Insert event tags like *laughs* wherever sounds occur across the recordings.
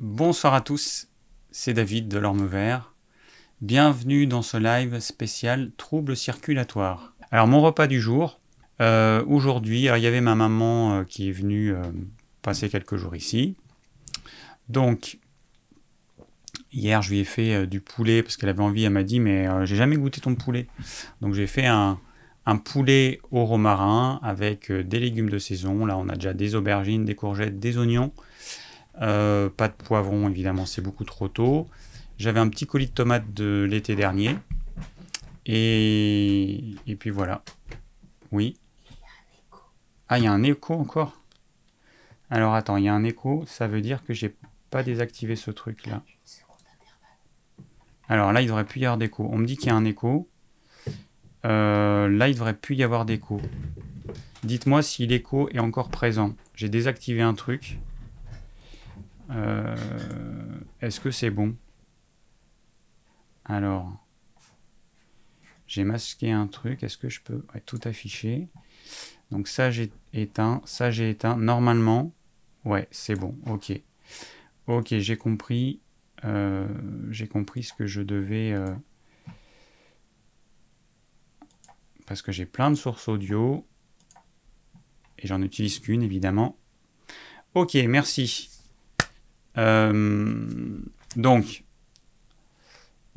Bonsoir à tous, c'est David de l'Orme Vert. Bienvenue dans ce live spécial troubles circulatoires. Alors mon repas du jour, euh, aujourd'hui, il y avait ma maman euh, qui est venue euh, passer quelques jours ici. Donc hier je lui ai fait du poulet parce qu'elle avait envie, elle m'a dit mais j'ai jamais goûté ton poulet. Donc j'ai fait un, un, poulet au romarin avec des légumes de saison. Là on a déjà des aubergines, des courgettes, des oignons. Euh, pas de poivron, évidemment, c'est beaucoup trop tôt. J'avais un petit colis de tomates de l'été dernier. Et... puis voilà. Oui. Ah, il y a un écho encore Alors attends, il y a un écho, ça veut dire que j'ai pas désactivé ce truc là. Alors là, il devrait plus y avoir d'écho. On me dit qu'il y a un écho. Euh, là, il devrait plus y avoir d'écho. Dites-moi si l'écho est encore présent. J'ai désactivé un truc. Euh, est-ce que c'est bon? Alors, j'ai masqué un truc. Est-ce que je peux? Tout afficher Donc ça, j'ai éteint. Ça, j'ai éteint. Normalement, ouais, c'est bon. Ok. Ok, j'ai compris. Euh, j'ai compris ce que je devais... Euh, parce que j'ai plein de sources audio. Et j'en utilise qu'une, évidemment. Ok, merci. Euh, donc,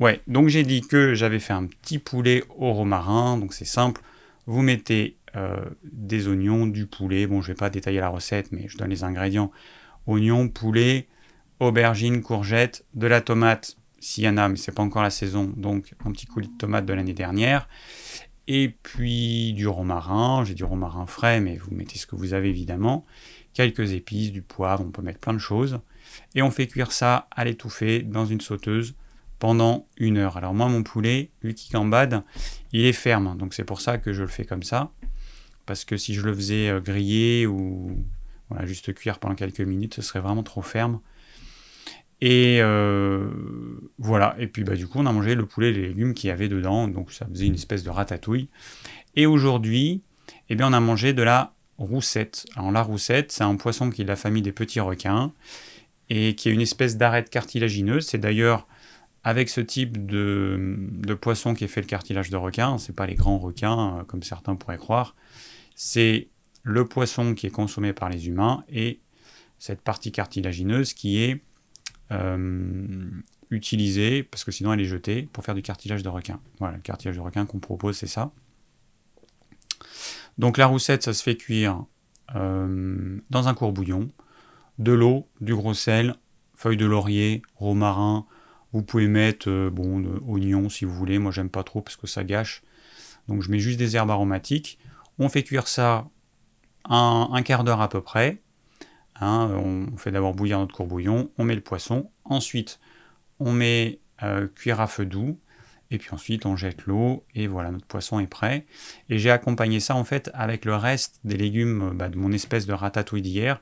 ouais, donc j'ai dit que j'avais fait un petit poulet au romarin, donc c'est simple. Vous mettez euh, des oignons, du poulet. Bon, je vais pas détailler la recette, mais je donne les ingrédients. Oignons, poulet, aubergines, courgettes, de la tomate, s'il y en a, mais c'est pas encore la saison, donc un petit coulis de tomate de l'année dernière. Et puis du romarin, j'ai du romarin frais, mais vous mettez ce que vous avez évidemment. Quelques épices, du poivre, on peut mettre plein de choses et on fait cuire ça à l'étouffée dans une sauteuse pendant une heure. Alors moi mon poulet, lui qui gambade, il est ferme, donc c'est pour ça que je le fais comme ça, parce que si je le faisais euh, griller ou juste cuire pendant quelques minutes, ce serait vraiment trop ferme. Et euh, voilà, et puis bah, du coup on a mangé le poulet et les légumes qu'il y avait dedans, donc ça faisait une espèce de ratatouille. Et aujourd'hui, eh bien, on a mangé de la roussette. Alors la roussette, c'est un poisson qui est de la famille des petits requins et qui est une espèce d'arête cartilagineuse. C'est d'ailleurs avec ce type de, de, poisson qui est fait le cartilage de requin, c'est pas les grands requins euh, comme certains pourraient croire, c'est le poisson qui est consommé par les humains et cette partie cartilagineuse qui est euh, utilisée, parce que sinon elle est jetée, pour faire du cartilage de requin. Voilà, le cartilage de requin qu'on propose, c'est ça. Donc la roussette, ça se fait cuire euh, dans un courbouillon de l'eau, du gros sel, feuilles de laurier, romarin. Vous pouvez mettre euh, bon, si vous voulez. Moi, j'aime pas trop parce que ça gâche. Donc, je mets juste des herbes aromatiques. On fait cuire ça un, quart d'heure à peu près. Hein, on fait d'abord bouillir notre courbouillon. On met le poisson. Ensuite, on met euh, cuire à feu doux. Et puis ensuite, on jette l'eau et voilà, notre poisson est prêt. Et j'ai accompagné ça en fait avec le reste des légumes bah, de mon espèce de ratatouille d'hier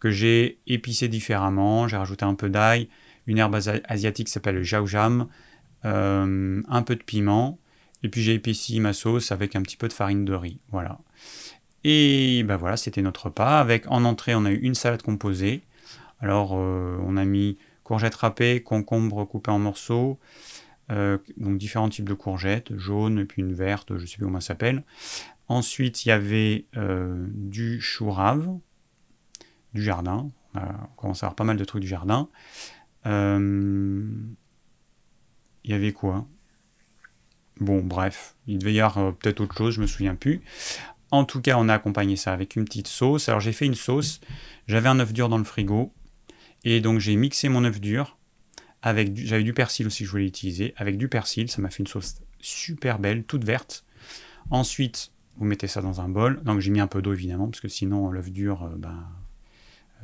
que j'ai épicé différemment. J'ai rajouté un peu d'ail, une herbe asiatique qui s'appelle le jaujam, euh, un peu de piment, et puis j'ai épaissi ma sauce avec un petit peu de farine de riz. Voilà. Et ben voilà, c'était notre repas. Avec en entrée, on a eu une salade composée. Alors, euh, on a mis courgettes râpées, concombres coupés en morceaux, euh, donc différents types de courgettes, jaunes, puis une verte, je ne sais plus comment ça s'appelle. Ensuite, il y avait du chou rave, du jardin. On, commence à avoir pas mal de trucs du jardin. Euh, il y avait quoi? Bon, bref, il devait y avoir euh, peut-être autre chose, je me souviens plus. En tout cas, on a accompagné ça avec une petite sauce. Alors j'ai fait une sauce, j'avais un œuf dur dans le frigo, et donc j'ai mixé mon œuf dur avec j'avais du persil aussi je voulais utiliser, avec du persil, ça m'a fait une sauce super belle, toute verte. Ensuite, vous mettez ça dans un bol. Donc j'ai mis un peu d'eau évidemment, parce que sinon l'œuf dur, euh, ben,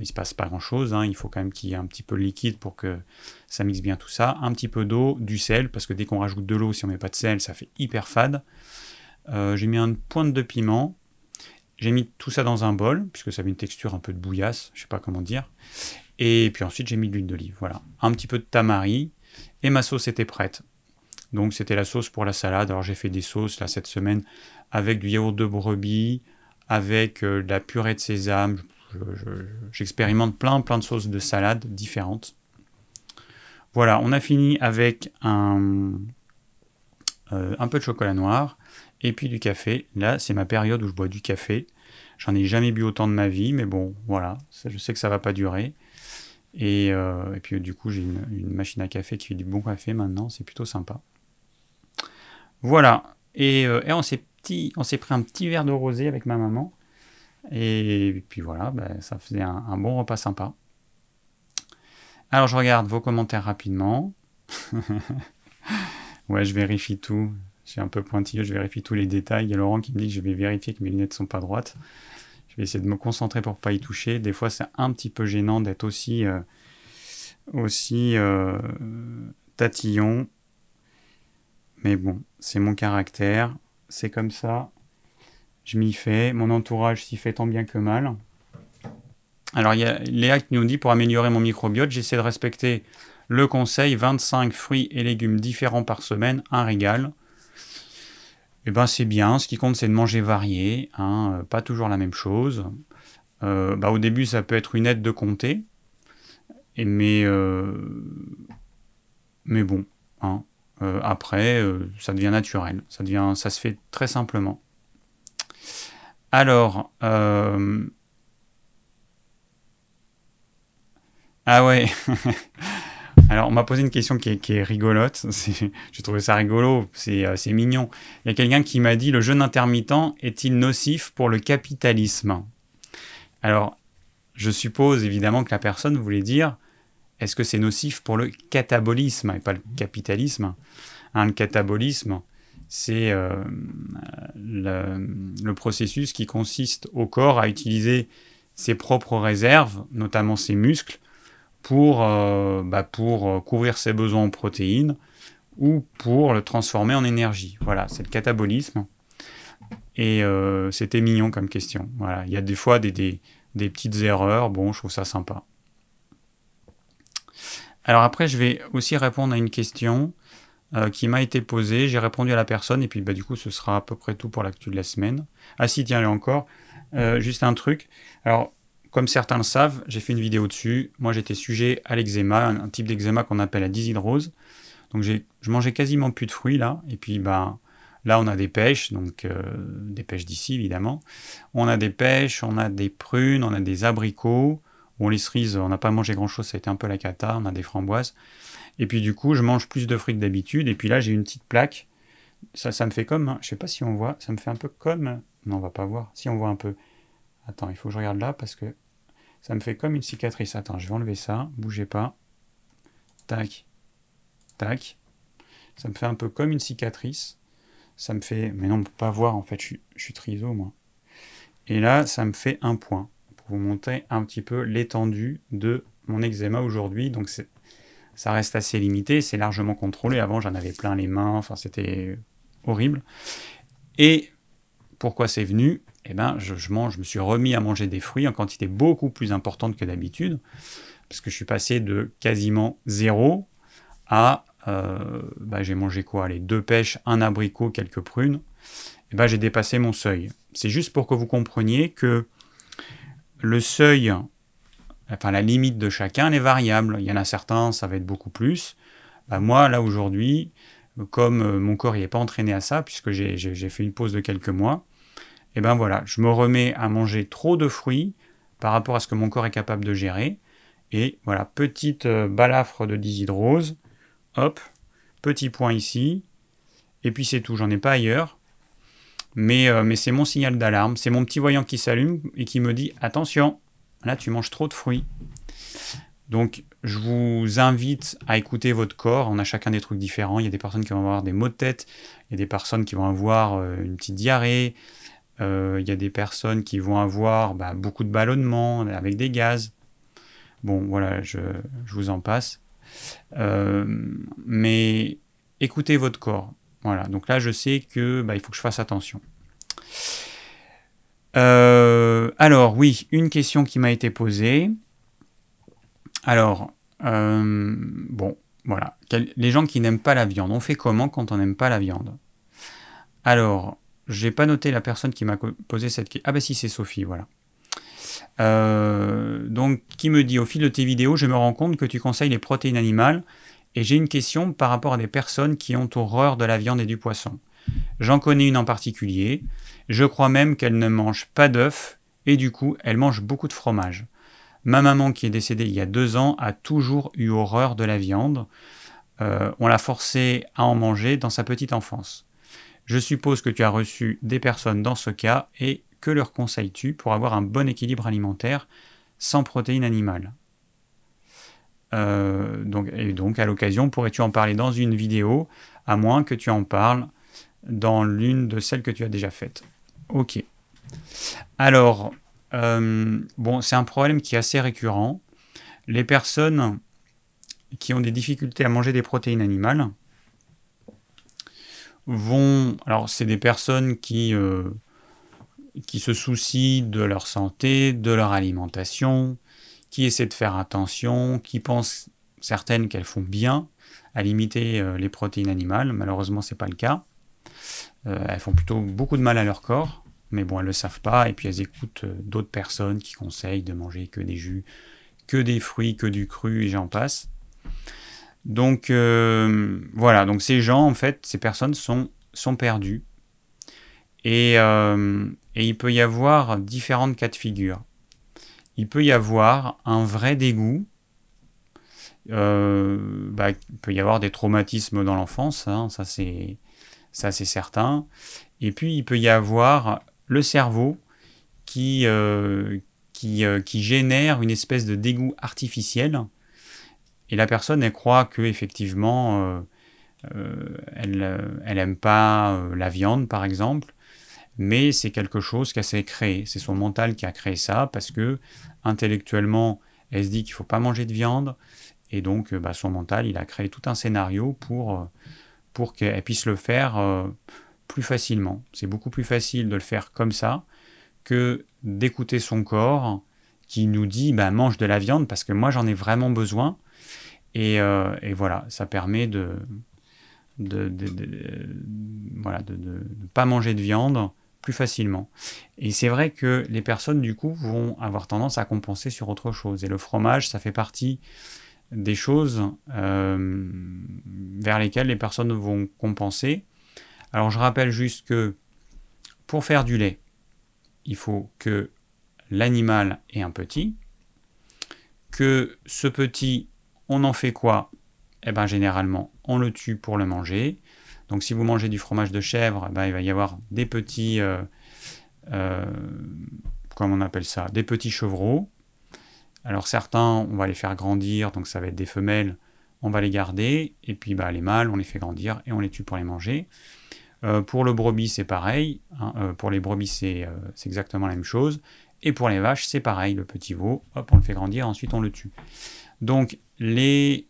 il se passe pas grand chose, hein. il faut quand même qu'il y ait un petit peu de liquide pour que ça mixe bien tout ça. Un petit peu d'eau, du sel, parce que dès qu'on rajoute de l'eau, si on met pas de sel, ça fait hyper fade. Euh, j'ai mis une pointe de piment. J'ai mis tout ça dans un bol, puisque ça avait une texture un peu de bouillasse, je sais pas comment dire. Et puis ensuite, j'ai mis de l'huile d'olive. Voilà. Un petit peu de tamari. Et ma sauce était prête. Donc c'était la sauce pour la salade. Alors j'ai fait des sauces là cette semaine avec du yaourt de brebis, avec euh, de la purée de sésame, J'expérimente plein, plein de sauces de salade différentes. Voilà, on a fini avec un, euh, un peu de chocolat noir et puis du café. Là, c'est ma période où je bois du café. J'en ai jamais bu autant de ma vie, mais bon, voilà, je sais que ça va pas durer. Et, euh, puis du coup, j'ai une, machine à café qui fait du bon café maintenant, c'est plutôt sympa. Voilà, et, euh, on s'est pris un petit verre de rosé avec ma maman. Et puis voilà, ben, ça faisait un, bon repas sympa. Alors je regarde vos commentaires rapidement. *laughs* ouais, je vérifie tout. Je suis un peu pointilleux, je vérifie tous les détails. Il y a Laurent qui me dit que je vais vérifier que mes lunettes ne sont pas droites. Je vais essayer de me concentrer pour ne pas y toucher. Des fois, c'est un petit peu gênant d'être aussi, euh, aussi euh, tatillon. Mais bon, c'est mon caractère. C'est comme ça je m'y fais, mon entourage s'y fait tant bien que mal. Alors il y a Léa qui nous dit pour améliorer mon microbiote, j'essaie de respecter le conseil 25 fruits et légumes différents par semaine, un régal. Eh ben c'est bien, ce qui compte c'est de manger varié, hein, pas toujours la même chose. Euh, bah, au début ça peut être une aide de compter, mais, euh, mais bon, hein, euh, après ça devient naturel, ça se fait très simplement. Alors, euh, ah ouais. *laughs* Alors, on m'a posé une question qui est, rigolote. *laughs* J'ai trouvé ça rigolo, euh, c'est mignon. Il y a quelqu'un qui m'a dit Le jeûne intermittent est-il nocif pour le capitalisme? Alors, je suppose évidemment que la personne voulait dire Est-ce que c'est nocif pour le catabolisme et pas le capitalisme? Hein, Le catabolisme, c'est euh, le, processus qui consiste au corps à utiliser ses propres réserves, notamment ses muscles, pour, euh, bah, euh, couvrir ses besoins en protéines ou pour le transformer en énergie. Voilà, c'est le catabolisme. Et c'était mignon comme question. Il y a des fois des petites erreurs. Bon, je trouve ça sympa. Alors après, je vais aussi répondre à une question euh, qui m'a été posé. J'ai répondu à la personne et puis bah, du coup, ce sera à peu près tout pour l'actu de la semaine. Ah si, tiens, là encore, euh, juste un truc. Alors, comme certains le savent, j'ai fait une vidéo dessus. Moi, j'étais sujet à l'eczéma, un, type d'eczéma qu'on appelle la dishydrose. Donc, je mangeais quasiment plus de fruits là. Et puis, bah, là, on a des pêches, donc euh, des pêches d'ici évidemment. On a des pêches, on a des prunes, on a des abricots. Bon, les cerises, on n'a pas mangé grand chose, ça a été un peu la cata. On a des framboises. Et puis du coup, je mange plus de fruits que d'habitude. Et puis là, j'ai une petite plaque. Ça, ça me fait comme, hein, je sais pas si on voit, ça me fait un peu comme, non, on va pas voir. Si on voit un peu. Attends, il faut que je regarde là parce que ça me fait comme une cicatrice. Attends, je vais enlever ça, bougez pas. Tac, tac. Ça me fait un peu comme une cicatrice. Ça me fait, mais non, on peut pas voir en fait, je suis, je suis triso moi. Et là, ça me fait un point pour vous montrer un petit peu l'étendue de mon eczéma aujourd'hui. Donc c'est ça reste assez limité, c'est largement contrôlé. Avant, j'en avais plein les mains, enfin, c'était horrible. Et pourquoi c'est venu? Eh bien, je, je me suis remis à manger des fruits en quantité beaucoup plus importante que d'habitude, parce que je suis passé de quasiment zéro à, euh, bah, j'ai mangé quoi? Les deux pêches, un abricot, quelques prunes. Eh ben, j'ai dépassé mon seuil. C'est juste pour que vous compreniez que le seuil enfin la limite de chacun, est variable. Il y en a certains, ça va être beaucoup plus. Bah, moi, là aujourd'hui, comme euh, mon corps n'est pas entraîné à ça, puisque j'ai fait une pause de quelques mois, et eh ben voilà, je me remets à manger trop de fruits par rapport à ce que mon corps est capable de gérer. Et voilà, petite euh, balafre de dishydrose, hop, petit point ici, et puis c'est tout, j'en ai pas ailleurs. Mais, euh, mais c'est mon signal d'alarme, c'est mon petit voyant qui s'allume et qui me dit attention, Là, tu manges trop de fruits. Donc, je vous invite à écouter votre corps. On a chacun des trucs différents. Il y a des personnes qui vont avoir des maux de tête. Il y a des personnes qui vont avoir euh, une petite diarrhée. Euh, il y a des personnes qui vont avoir bah, beaucoup de ballonnements avec des gaz. Bon, voilà, je, vous en passe. Euh, mais écoutez votre corps. Voilà, donc là, je sais que bah, il faut que je fasse attention. Euh, alors oui, une question qui m'a été posée. Alors, euh, bon, voilà. Les gens qui n'aiment pas la viande, on fait comment quand on n'aime pas la viande? Alors, j'ai pas noté la personne qui m'a posé cette question. Ah bah si, c'est Sophie, voilà. Euh, donc, qui me dit, au fil de tes vidéos, je me rends compte que tu conseilles les protéines animales Et j'ai une question par rapport à des personnes qui ont horreur de la viande et du poisson. J'en connais une en particulier. Je crois même qu'elle ne mange pas d'œufs et du coup, elle mange beaucoup de fromage. Ma maman, qui est décédée il y a deux ans, a toujours eu horreur de la viande. Euh, on l'a forcée à en manger dans sa petite enfance. Je suppose que tu as reçu des personnes dans ce cas et que leur conseilles-tu pour avoir un bon équilibre alimentaire sans protéines animales? Euh, et donc, à l'occasion, pourrais-tu en parler dans une vidéo, à moins que tu en parles dans l'une de celles que tu as déjà faites? Ok. Alors, euh, bon, c'est un problème qui est assez récurrent. Les personnes qui ont des difficultés à manger des protéines animales vont... Alors, c'est des personnes qui, euh, qui se soucient de leur santé, de leur alimentation, qui essaient de faire attention, qui pensent certaines qu'elles font bien à limiter euh, les protéines animales. Malheureusement, ce n'est pas le cas. Elles font plutôt beaucoup de mal à leur corps mais bon, elles ne le savent pas, et puis elles écoutent euh, d'autres personnes qui conseillent de manger que des jus, que des fruits, que du cru, et j'en passe. Donc euh, voilà, donc ces gens, en fait, ces personnes sont, sont perdues. Et, euh, et, il peut y avoir différentes cas de figure. Il peut y avoir un vrai dégoût. Bah, il peut y avoir des traumatismes dans l'enfance, hein, ça c'est ça c'est certain. Et puis il peut y avoir le cerveau qui, euh, qui, euh, qui, génère une espèce de dégoût artificiel. Et la personne, elle croit que effectivement, euh, elle, elle pas la viande, par exemple, mais c'est quelque chose qu'elle s'est créé. C'est son mental qui a créé ça parce que intellectuellement, elle se dit qu'il faut pas manger de viande, et donc bah, son mental, il a créé tout un scénario pour, pour qu'elle puisse le faire plus facilement. C'est beaucoup plus facile de le faire comme ça que d'écouter son corps qui nous dit bah, mange de la viande parce que moi j'en ai vraiment besoin. Et, euh, voilà, ça permet de de, de, ne pas manger de viande plus facilement. Et c'est vrai que les personnes du coup vont avoir tendance à compenser sur autre chose. Et le fromage, ça fait partie des choses euh, vers lesquelles les personnes vont compenser. Alors je rappelle juste que pour faire du lait, il faut que l'animal ait un petit, que ce petit, on en fait quoi? Eh bien généralement, on le tue pour le manger. Donc si vous mangez du fromage de chèvre, ben, il va y avoir des petits, euh, euh, on appelle ça, des petits chevreaux. Alors certains, on va les faire grandir, donc ça va être des femelles, on va les garder, et puis bah, les mâles, on les fait grandir et on les tue pour les manger. Euh, pour le brebis, c'est pareil. Hein, euh, pour les brebis, euh, c'est exactement la même chose. Et pour les vaches, c'est pareil. Le petit veau, hop, on le fait grandir, ensuite on le tue. Donc, les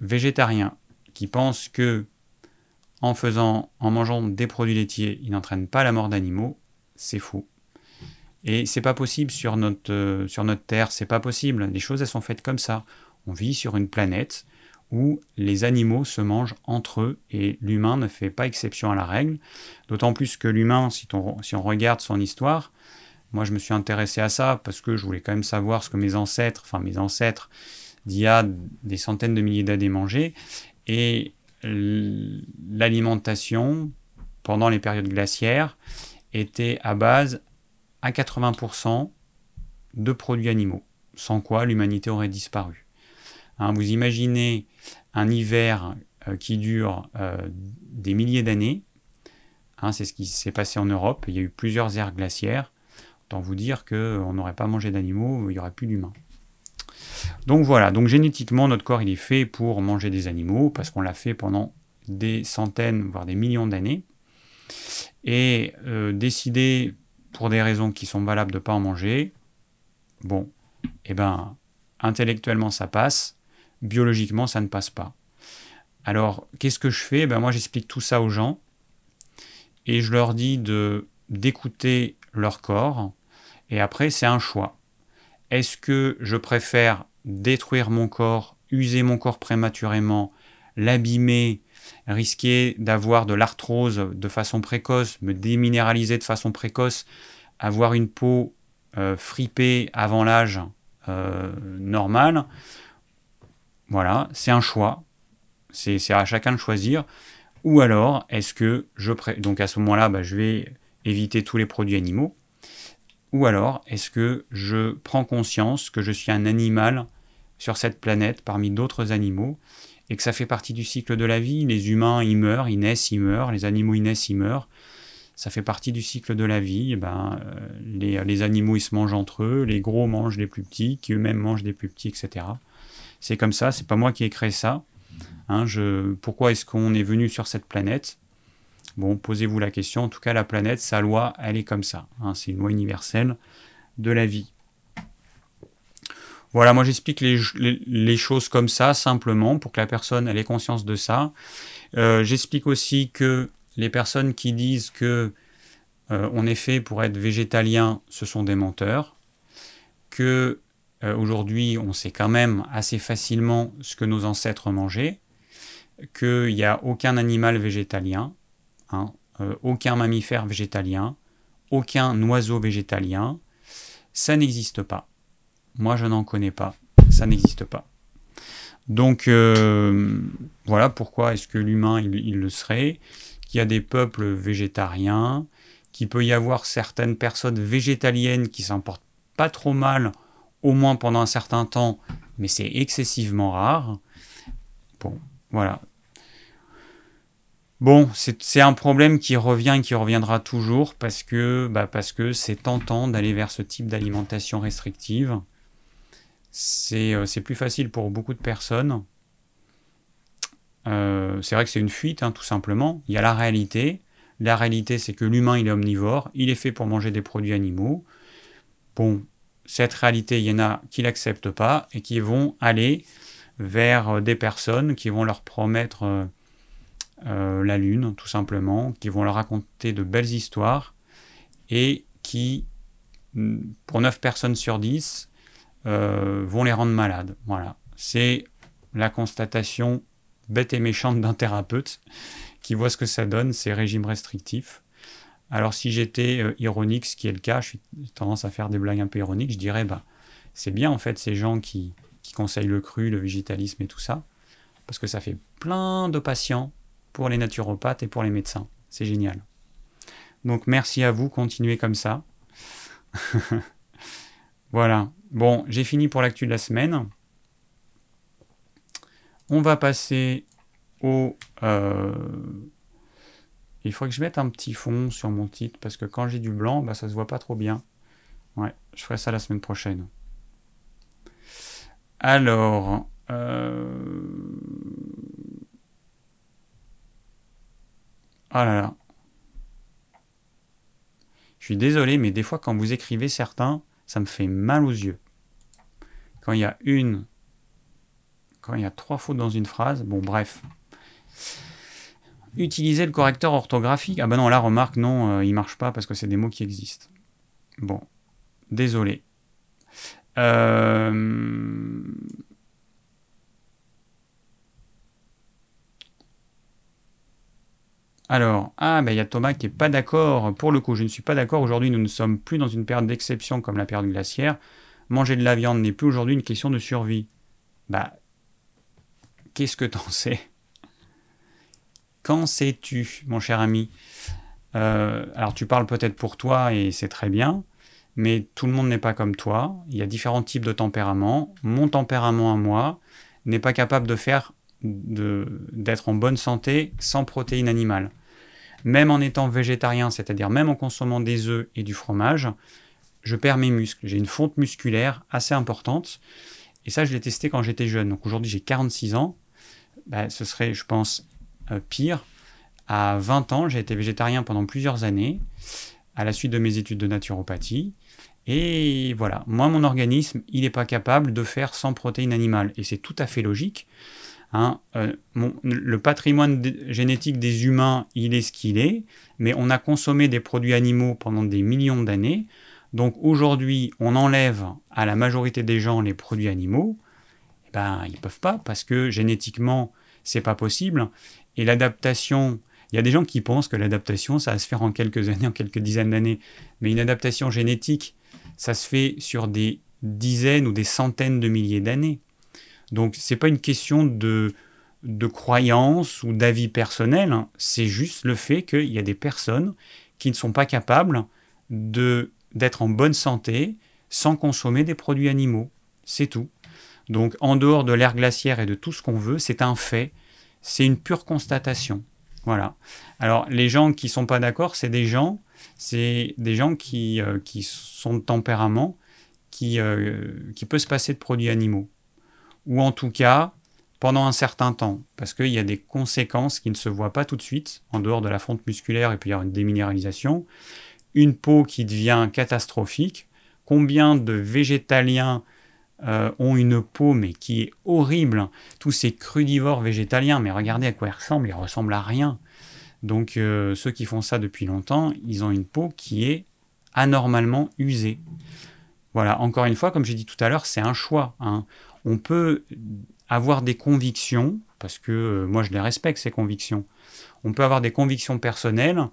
végétariens qui pensent que en faisant, en mangeant des produits laitiers, ils n'entraînent pas la mort d'animaux, c'est faux. Et c'est pas possible sur notre, sur notre Terre, c'est pas possible. Les choses, elles sont faites comme ça. On vit sur une planète où les animaux se mangent entre eux et l'humain ne fait pas exception à la règle. D'autant plus que l'humain, si, si, on regarde son histoire, moi je me suis intéressé à ça parce que je voulais quand même savoir ce que mes ancêtres, enfin mes ancêtres d'il y a des centaines de milliers d'années mangeaient. Et l'alimentation pendant les périodes glaciaires était à base à 80% de produits animaux, sans quoi l'humanité aurait disparu. Hein, vous imaginez un hiver euh, qui dure euh, des milliers d'années. Hein, c'est ce qui s'est passé en Europe. Il y a eu plusieurs aires glaciaires. Autant vous dire qu'on n'aurait pas mangé d'animaux, il n'y aurait plus d'humains. Donc voilà, donc génétiquement, notre corps il est fait pour manger des animaux, parce qu'on l'a fait pendant des centaines, voire des millions d'années. Et euh, décider, pour des raisons qui sont valables, de ne pas en manger, bon, eh ben, intellectuellement ça passe, biologiquement, ça ne passe pas. Alors, qu'est-ce que je fais? Ben, Moi, j'explique tout ça aux gens et je leur dis de d'écouter leur corps. Et après, c'est un choix. Est-ce que je préfère détruire mon corps, user mon corps prématurément, l'abîmer, risquer d'avoir de l'arthrose de façon précoce, me déminéraliser de façon précoce, avoir une peau euh, fripée avant l'âge euh, normal voilà, c'est un choix. C'est à chacun de choisir. Ou alors, est-ce que je... Donc à ce moment-là, bah, je vais éviter tous les produits animaux. Ou alors, est-ce que je prends conscience que je suis un animal sur cette planète parmi d'autres animaux et que ça fait partie du cycle de la vie Les humains, ils meurent, ils naissent, ils meurent, les animaux, ils naissent, ils meurent. Ça fait partie du cycle de la vie. ben, euh, les, les, animaux, ils se mangent entre eux, les gros mangent les plus petits, qui eux-mêmes mangent des plus petits, etc. C'est comme ça, c'est pas moi qui ai créé ça. Hein, pourquoi est-ce qu'on est venu sur cette planète? Bon, posez-vous la question. En tout cas, la planète, sa loi, elle est comme ça. Hein, c'est une loi universelle de la vie. Voilà, moi j'explique les, choses comme ça, simplement, pour que la personne ait conscience de ça. Euh, j'explique aussi que les personnes qui disent que euh, on est fait pour être végétalien, ce sont des menteurs. Que euh, aujourd'hui, on sait quand même assez facilement ce que nos ancêtres mangeaient. Qu'il n'y a aucun animal végétalien, hein, aucun mammifère végétalien, aucun oiseau végétalien. Ça n'existe pas. Moi, je n'en connais pas. Ça n'existe pas. Donc, euh, voilà pourquoi est-ce que l'humain, il, le serait. Qu'il y a des peuples végétariens, qu'il peut y avoir certaines personnes végétaliennes qui s'en portent pas trop mal, au moins pendant un certain temps, mais c'est excessivement rare. Bon, voilà. Bon, c'est un problème qui revient et qui reviendra toujours parce que bah parce que c'est tentant d'aller vers ce type d'alimentation restrictive. Euh, c'est plus facile pour beaucoup de personnes. Euh, c'est vrai que c'est une fuite, hein, tout simplement. Il y a la réalité. La réalité, c'est que l'humain, il est omnivore. Il est fait pour manger des produits animaux. Bon, cette réalité, il y en a qui l'acceptent pas et qui vont aller vers euh, des personnes qui vont leur promettre la lune, tout simplement, qui vont leur raconter de belles histoires et qui, pour 9 personnes sur 10, euh, vont les rendre malades. Voilà. C'est la constatation bête et méchante d'un thérapeute qui voit ce que ça donne, ces régimes restrictifs. Alors si j'étais euh, ironique, ce qui est le cas, je suis tendance à faire des blagues un peu ironiques, je dirais bah c'est bien en fait ces gens qui, qui conseillent le cru, le végétalisme et tout ça, parce que ça fait plein de patients pour les naturopathes et pour les médecins. C'est génial. Donc merci à vous, continuez comme ça. *laughs* voilà. Bon, j'ai fini pour l'actu de la semaine. On va passer au... Euh, il faudrait que je mette un petit fond sur mon titre parce que quand j'ai du blanc, bah, ça se voit pas trop bien. Ouais, je ferai ça la semaine prochaine. Alors... Euh... Ah là là. Je suis désolé, mais des fois quand vous écrivez certains, ça me fait mal aux yeux. Quand il y a une, quand il y a trois fautes dans une phrase, bon bref. Utiliser le correcteur orthographique. Ah ben non, la remarque, non, euh, il marche pas parce que c'est des mots qui existent. Bon, désolé. Euh, Alors, ah, ben il y a Thomas qui n'est pas d'accord. Pour le coup, je ne suis pas d'accord. Aujourd'hui, nous ne sommes plus dans une période d'exception comme la période glaciaire. Manger de la viande n'est plus aujourd'hui une question de survie. Bah, qu'est-ce que t'en sais? Qu'en sais-tu, mon cher ami? Euh, Alors, tu parles peut-être pour toi et c'est très bien, mais tout le monde n'est pas comme toi. Il y a différents types de tempéraments. Mon tempérament à moi n'est pas capable de faire d'être en bonne santé sans protéines animales même en étant végétarien, c'est-à-dire même en consommant des œufs et du fromage, je perds mes muscles. J'ai une fonte musculaire assez importante. Et ça, je l'ai testé quand j'étais jeune. Donc aujourd'hui, j'ai 46 ans. Bah, ce serait, je pense, euh, pire. À 20 ans, j'ai été végétarien pendant plusieurs années, à la suite de mes études de naturopathie. Et voilà, moi, mon organisme, il n'est pas capable de faire sans protéines animales. Et c'est tout à fait logique. Hein, euh, le patrimoine génétique des humains, il est ce qu'il est, mais on a consommé des produits animaux pendant des millions d'années. Donc aujourd'hui, on enlève à la majorité des gens les produits animaux. Eh ben, ils peuvent pas parce que génétiquement, c'est pas possible. Et l'adaptation, il y a des gens qui pensent que l'adaptation, ça va se faire en quelques années, en quelques dizaines d'années. Mais une adaptation génétique, ça se fait sur des dizaines ou des centaines de milliers d'années. Donc c'est pas une question de, de croyance ou d'avis personnel, hein. c'est juste le fait qu'il y a des personnes qui ne sont pas capables de d'être en bonne santé sans consommer des produits animaux. C'est tout. Donc en dehors de l'air glaciaire et de tout ce qu'on veut, c'est un fait, c'est une pure constatation. Voilà. Alors les gens qui sont pas d'accord, c'est des gens, c'est des gens qui, euh, qui sont de tempérament, qui, euh, qui peut se passer de produits animaux. Ou en tout cas, pendant un certain temps, parce qu'il y a des conséquences qui ne se voient pas tout de suite, en dehors de la fonte musculaire, et puis il y a une déminéralisation, une peau qui devient catastrophique. Combien de végétaliens euh, ont une peau mais qui est horrible? Tous ces crudivores végétaliens, mais regardez à quoi ils ressemblent, ils ressemblent à rien. Donc euh, ceux qui font ça depuis longtemps, ils ont une peau qui est anormalement usée. Voilà, encore une fois, comme j'ai dit tout à l'heure, c'est un choix. Hein. On peut avoir des convictions, parce que euh, moi je les respecte, ces convictions. On peut avoir des convictions personnelles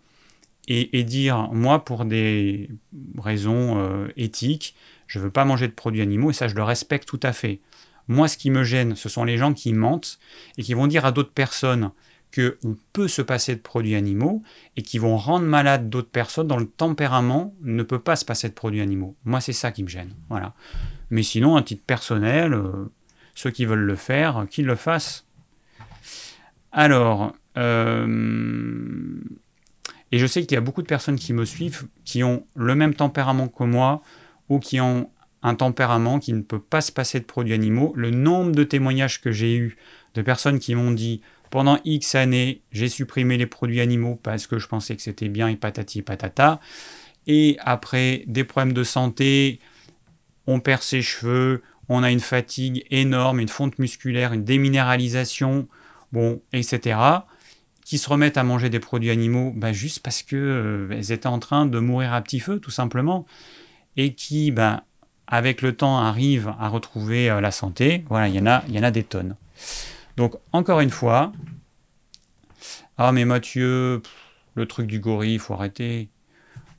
et, dire, moi, pour des raisons euh, éthiques, je ne veux pas manger de produits animaux, et ça je le respecte tout à fait. Moi, ce qui me gêne, ce sont les gens qui mentent et qui vont dire à d'autres personnes qu'on peut se passer de produits animaux et qui vont rendre malade d'autres personnes dont le tempérament ne peut pas se passer de produits animaux. Moi, c'est ça qui me gêne. Voilà. Mais sinon, à titre personnel, euh, ceux qui veulent le faire, qu'ils le fassent. Alors, euh, et je sais qu'il y a beaucoup de personnes qui me suivent qui ont le même tempérament que moi ou qui ont un tempérament qui ne peut pas se passer de produits animaux. Le nombre de témoignages que j'ai eu de personnes qui m'ont dit pendant X années, j'ai supprimé les produits animaux parce que je pensais que c'était bien et patati et patata. Et après, des problèmes de santé, on perd ses cheveux, on a une fatigue énorme, une fonte musculaire, une déminéralisation, bon, etc. Qui se remettent à manger des produits animaux bah, juste parce qu'elles euh, étaient en train de mourir à petit feu, tout simplement. Et qui, bah, avec le temps, arrivent à retrouver euh, la santé. Voilà, il y, en a, y en a des tonnes. Donc, encore une fois, ah, mais Mathieu, le truc du gorille, il faut arrêter.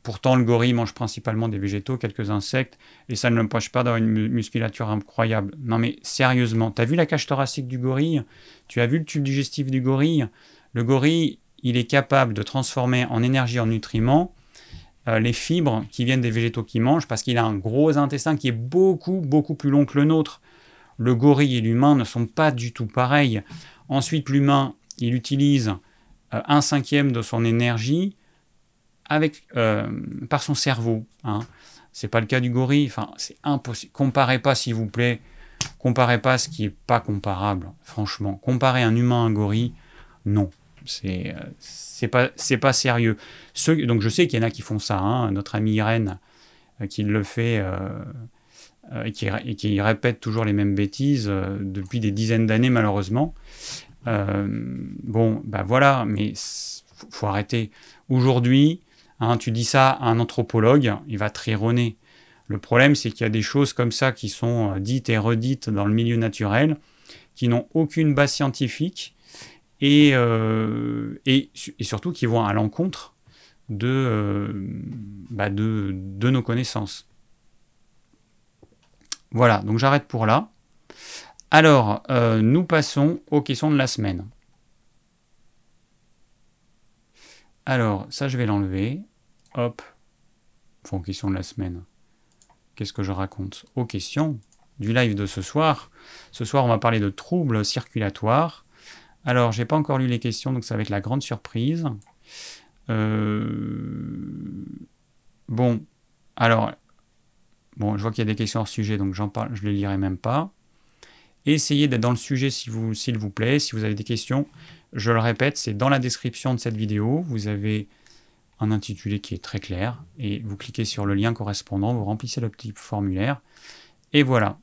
Pourtant, le gorille mange principalement des végétaux, quelques insectes, et ça ne l'empêche pas d'avoir une musculature incroyable. Non mais sérieusement, t'as vu la cage thoracique du gorille? Tu as vu le tube digestif du gorille? Le gorille, il est capable de transformer en énergie, en nutriments, euh, les fibres qui viennent des végétaux qu'il mange, parce qu'il a un gros intestin qui est beaucoup, beaucoup plus long que le nôtre. Le gorille et l'humain ne sont pas du tout pareils. Ensuite, l'humain, il utilise euh, un cinquième de son énergie avec, euh, par son cerveau. Hein. C'est pas le cas du gorille. Enfin, c'est impossible. Comparez pas, s'il vous plaît. Comparez pas ce qui est pas comparable. Franchement, comparer un humain à un gorille, non. C'est euh, c'est pas c'est pas sérieux. donc je sais qu'il y en a qui font ça. Hein. Notre amie Irène euh, qui le fait. et, qui, et, qui, répète toujours les mêmes bêtises depuis des dizaines d'années malheureusement. bon, ben voilà, mais faut, faut arrêter. Aujourd'hui, Hein, tu dis ça à un anthropologue, il va te Le problème, c'est qu'il y a des choses comme ça qui sont euh, dites et redites dans le milieu naturel, qui n'ont aucune base scientifique et, euh, surtout qui vont à l'encontre de, euh, bah de, nos connaissances. Voilà, donc j'arrête pour là. Alors, nous passons aux questions de la semaine. Alors, ça, je vais l'enlever. Hop. Enfin, question de la semaine. Qu'est-ce que je raconte? Aux questions du live de ce soir. Ce soir, on va parler de troubles circulatoires. Alors, j'ai pas encore lu les questions, donc ça va être la grande surprise. Euh, bon, alors, bon, je vois qu'il y a des questions hors sujet, donc j'en parle, je les lirai même pas. Essayez d'être dans le sujet s'il vous plaît. Si vous avez des questions, je le répète, c'est dans la description de cette vidéo. Vous avez un intitulé qui est très clair et vous cliquez sur le lien correspondant, vous remplissez le petit formulaire et voilà.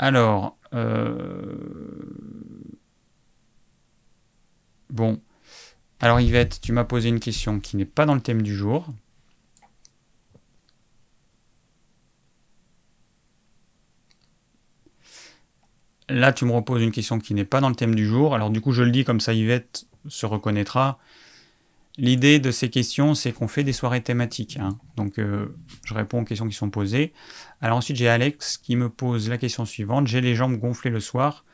Alors, euh, bon, alors Yvette, tu m'as posé une question qui n'est pas dans le thème du jour. Là, tu me reposes une question qui n'est pas dans le thème du jour. Alors, du coup, je le dis comme ça, Yvette se reconnaîtra. l'idée de ces questions, c'est qu'on fait des soirées thématiques. hein. Donc, euh, je réponds aux questions qui sont posées. Alors ensuite, j'ai Alex qui me pose la question suivante. J'ai les jambes gonflées le soir,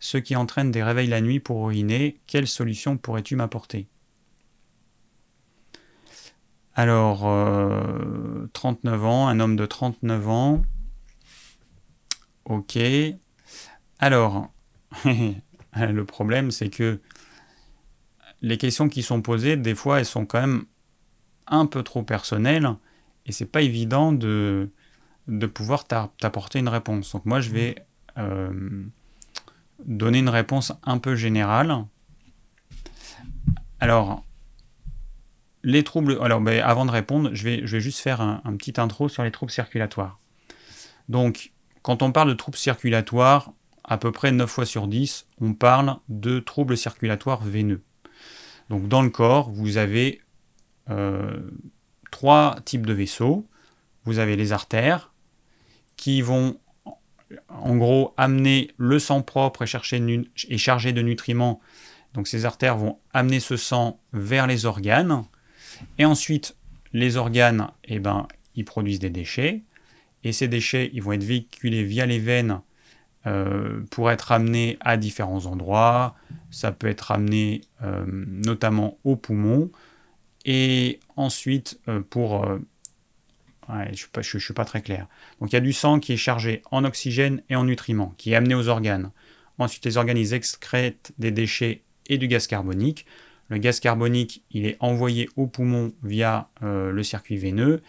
ce qui entraîne des réveils la nuit pour uriner. Quelle solution pourrais-tu m'apporter? Alors, euh, 39 ans, un homme de 39 ans. Ok. Alors, *laughs* le problème, c'est que les questions qui sont posées, des fois, elles sont quand même un peu trop personnelles et c'est pas évident de, de pouvoir t'apporter une réponse. Donc moi, je vais euh, donner une réponse un peu générale. Alors, les troubles. Alors, ben, avant de répondre, je vais, juste faire un petit intro sur les troubles circulatoires. Donc, quand on parle de troubles circulatoires, à peu près 9 fois sur 10, on parle de troubles circulatoires veineux. Donc dans le corps, vous avez euh, trois types de vaisseaux. Vous avez les artères qui vont en gros amener le sang propre et, chargé de nutriments. Donc ces artères vont amener ce sang vers les organes. Et ensuite, les organes, eh ben, ils produisent des déchets. Et ces déchets, ils vont être véhiculés via les veines euh, pour être amenés à différents endroits. Ça peut être amené euh, notamment aux poumons. Et ensuite, euh, pour... Je ne suis, pas très clair. Donc il y a du sang qui est chargé en oxygène et en nutriments, qui est amené aux organes. Ensuite, les organes ils excrètent des déchets et du gaz carbonique. Le gaz carbonique, il est envoyé aux poumons via le circuit veineux.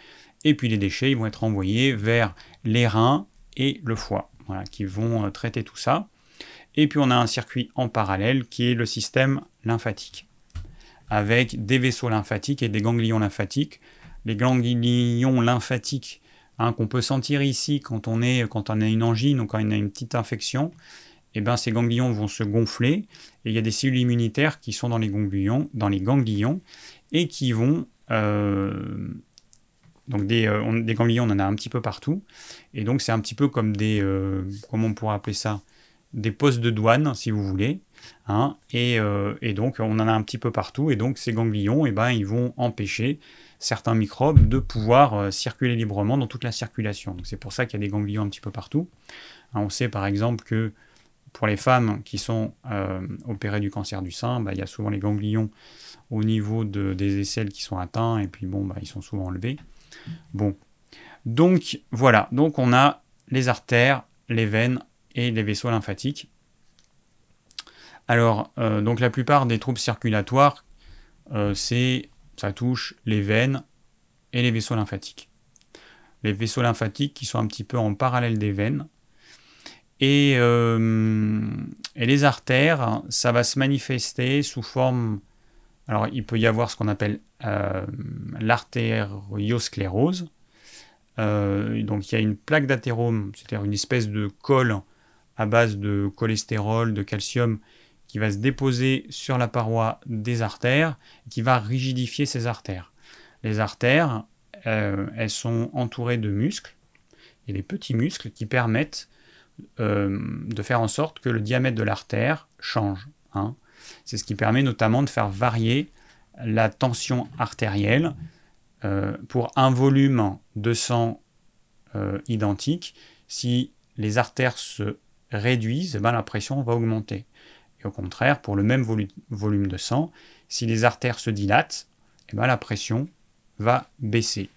Et puis les déchets, ils vont être envoyés vers les reins et le foie, voilà, qui vont euh, traiter tout ça. Et puis on a un circuit en parallèle qui est le système lymphatique, avec des vaisseaux lymphatiques et des ganglions lymphatiques. Les ganglions lymphatiques hein, qu'on peut sentir ici quand on, est, quand on a une angine ou quand on a une petite infection, eh ben, ces ganglions vont se gonfler et il y a des cellules immunitaires qui sont dans les ganglions, dans les ganglions et qui vont euh, donc des, euh, ganglions, on en a un petit peu partout. Et donc c'est un petit peu comme des, euh, comment on pourrait appeler ça Des postes de douane, si vous voulez. Hein. et, euh, et, donc on en a un petit peu partout. Et donc ces ganglions, eh ben, ils vont empêcher certains microbes de pouvoir circuler librement dans toute la circulation. C'est pour ça qu'il y a des ganglions un petit peu partout. Hein, on sait par exemple que pour les femmes qui sont opérées du cancer du sein, bah, il y a souvent les ganglions au niveau de, des aisselles qui sont atteints, et puis bon, bah, ils sont souvent enlevés. Bon. Donc voilà, donc on a les artères, les veines et les vaisseaux lymphatiques. Alors, euh, donc la plupart des troubles circulatoires, euh, c'est, ça touche les veines et les vaisseaux lymphatiques. Les vaisseaux lymphatiques qui sont un petit peu en parallèle des veines. Et, euh, et les artères, ça va se manifester sous forme alors, il peut y avoir ce qu'on appelle euh, l'artériosclérose. Euh, donc, il y a une plaque d'athérome, c'est-à-dire une espèce de colle à base de cholestérol, de calcium, qui va se déposer sur la paroi des artères, qui va rigidifier ces artères. Les artères, euh, elles sont entourées de muscles, et des petits muscles qui permettent de faire en sorte que le diamètre de l'artère change. Hein. C'est ce qui permet notamment de faire varier la tension artérielle euh, pour un volume de sang euh, identique. Si les artères se réduisent, ben, la pression va augmenter. Et au contraire, pour le même volume de sang, si les artères se dilatent, eh ben, la pression va baisser.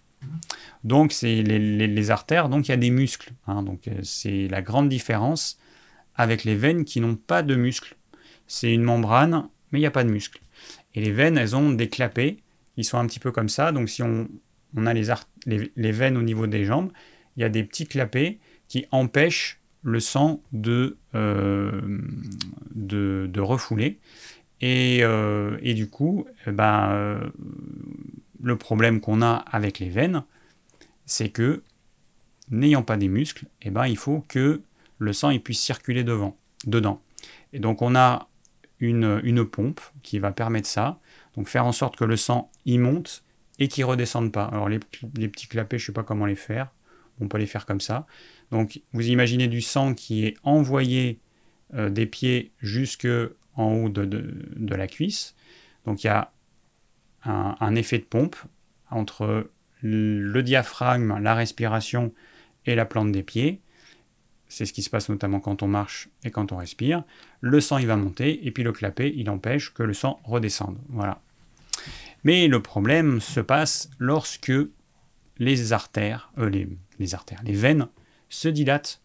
Donc, c'est les, artères, donc il y a des muscles. Hein. donc, euh, c'est la grande différence avec les veines qui n'ont pas de muscles c'est une membrane, mais il n'y a pas de muscle. Et les veines, elles ont des clapets qui sont un petit peu comme ça. Donc si on, a les, les, veines au niveau des jambes, il y a des petits clapets qui empêchent le sang de, euh, refouler. Et, euh, du coup, eh ben, euh, le problème qu'on a avec les veines, c'est que n'ayant pas des muscles, eh ben, il faut que le sang il puisse circuler devant, dedans. Et donc on a une, pompe qui va permettre ça. Donc faire en sorte que le sang y monte et qu'il ne redescende pas. Alors les, petits clapets, je ne sais pas comment les faire. On peut les faire comme ça. Donc vous imaginez du sang qui est envoyé euh, des pieds jusque en haut de, la cuisse. Donc il y a un, effet de pompe entre le diaphragme, la respiration et la plante des pieds. C'est ce qui se passe notamment quand on marche et quand on respire. Le sang, il va monter, et puis le clapet, il empêche que le sang redescende. Voilà. Mais le problème se passe lorsque les artères, euh, les, veines se dilatent.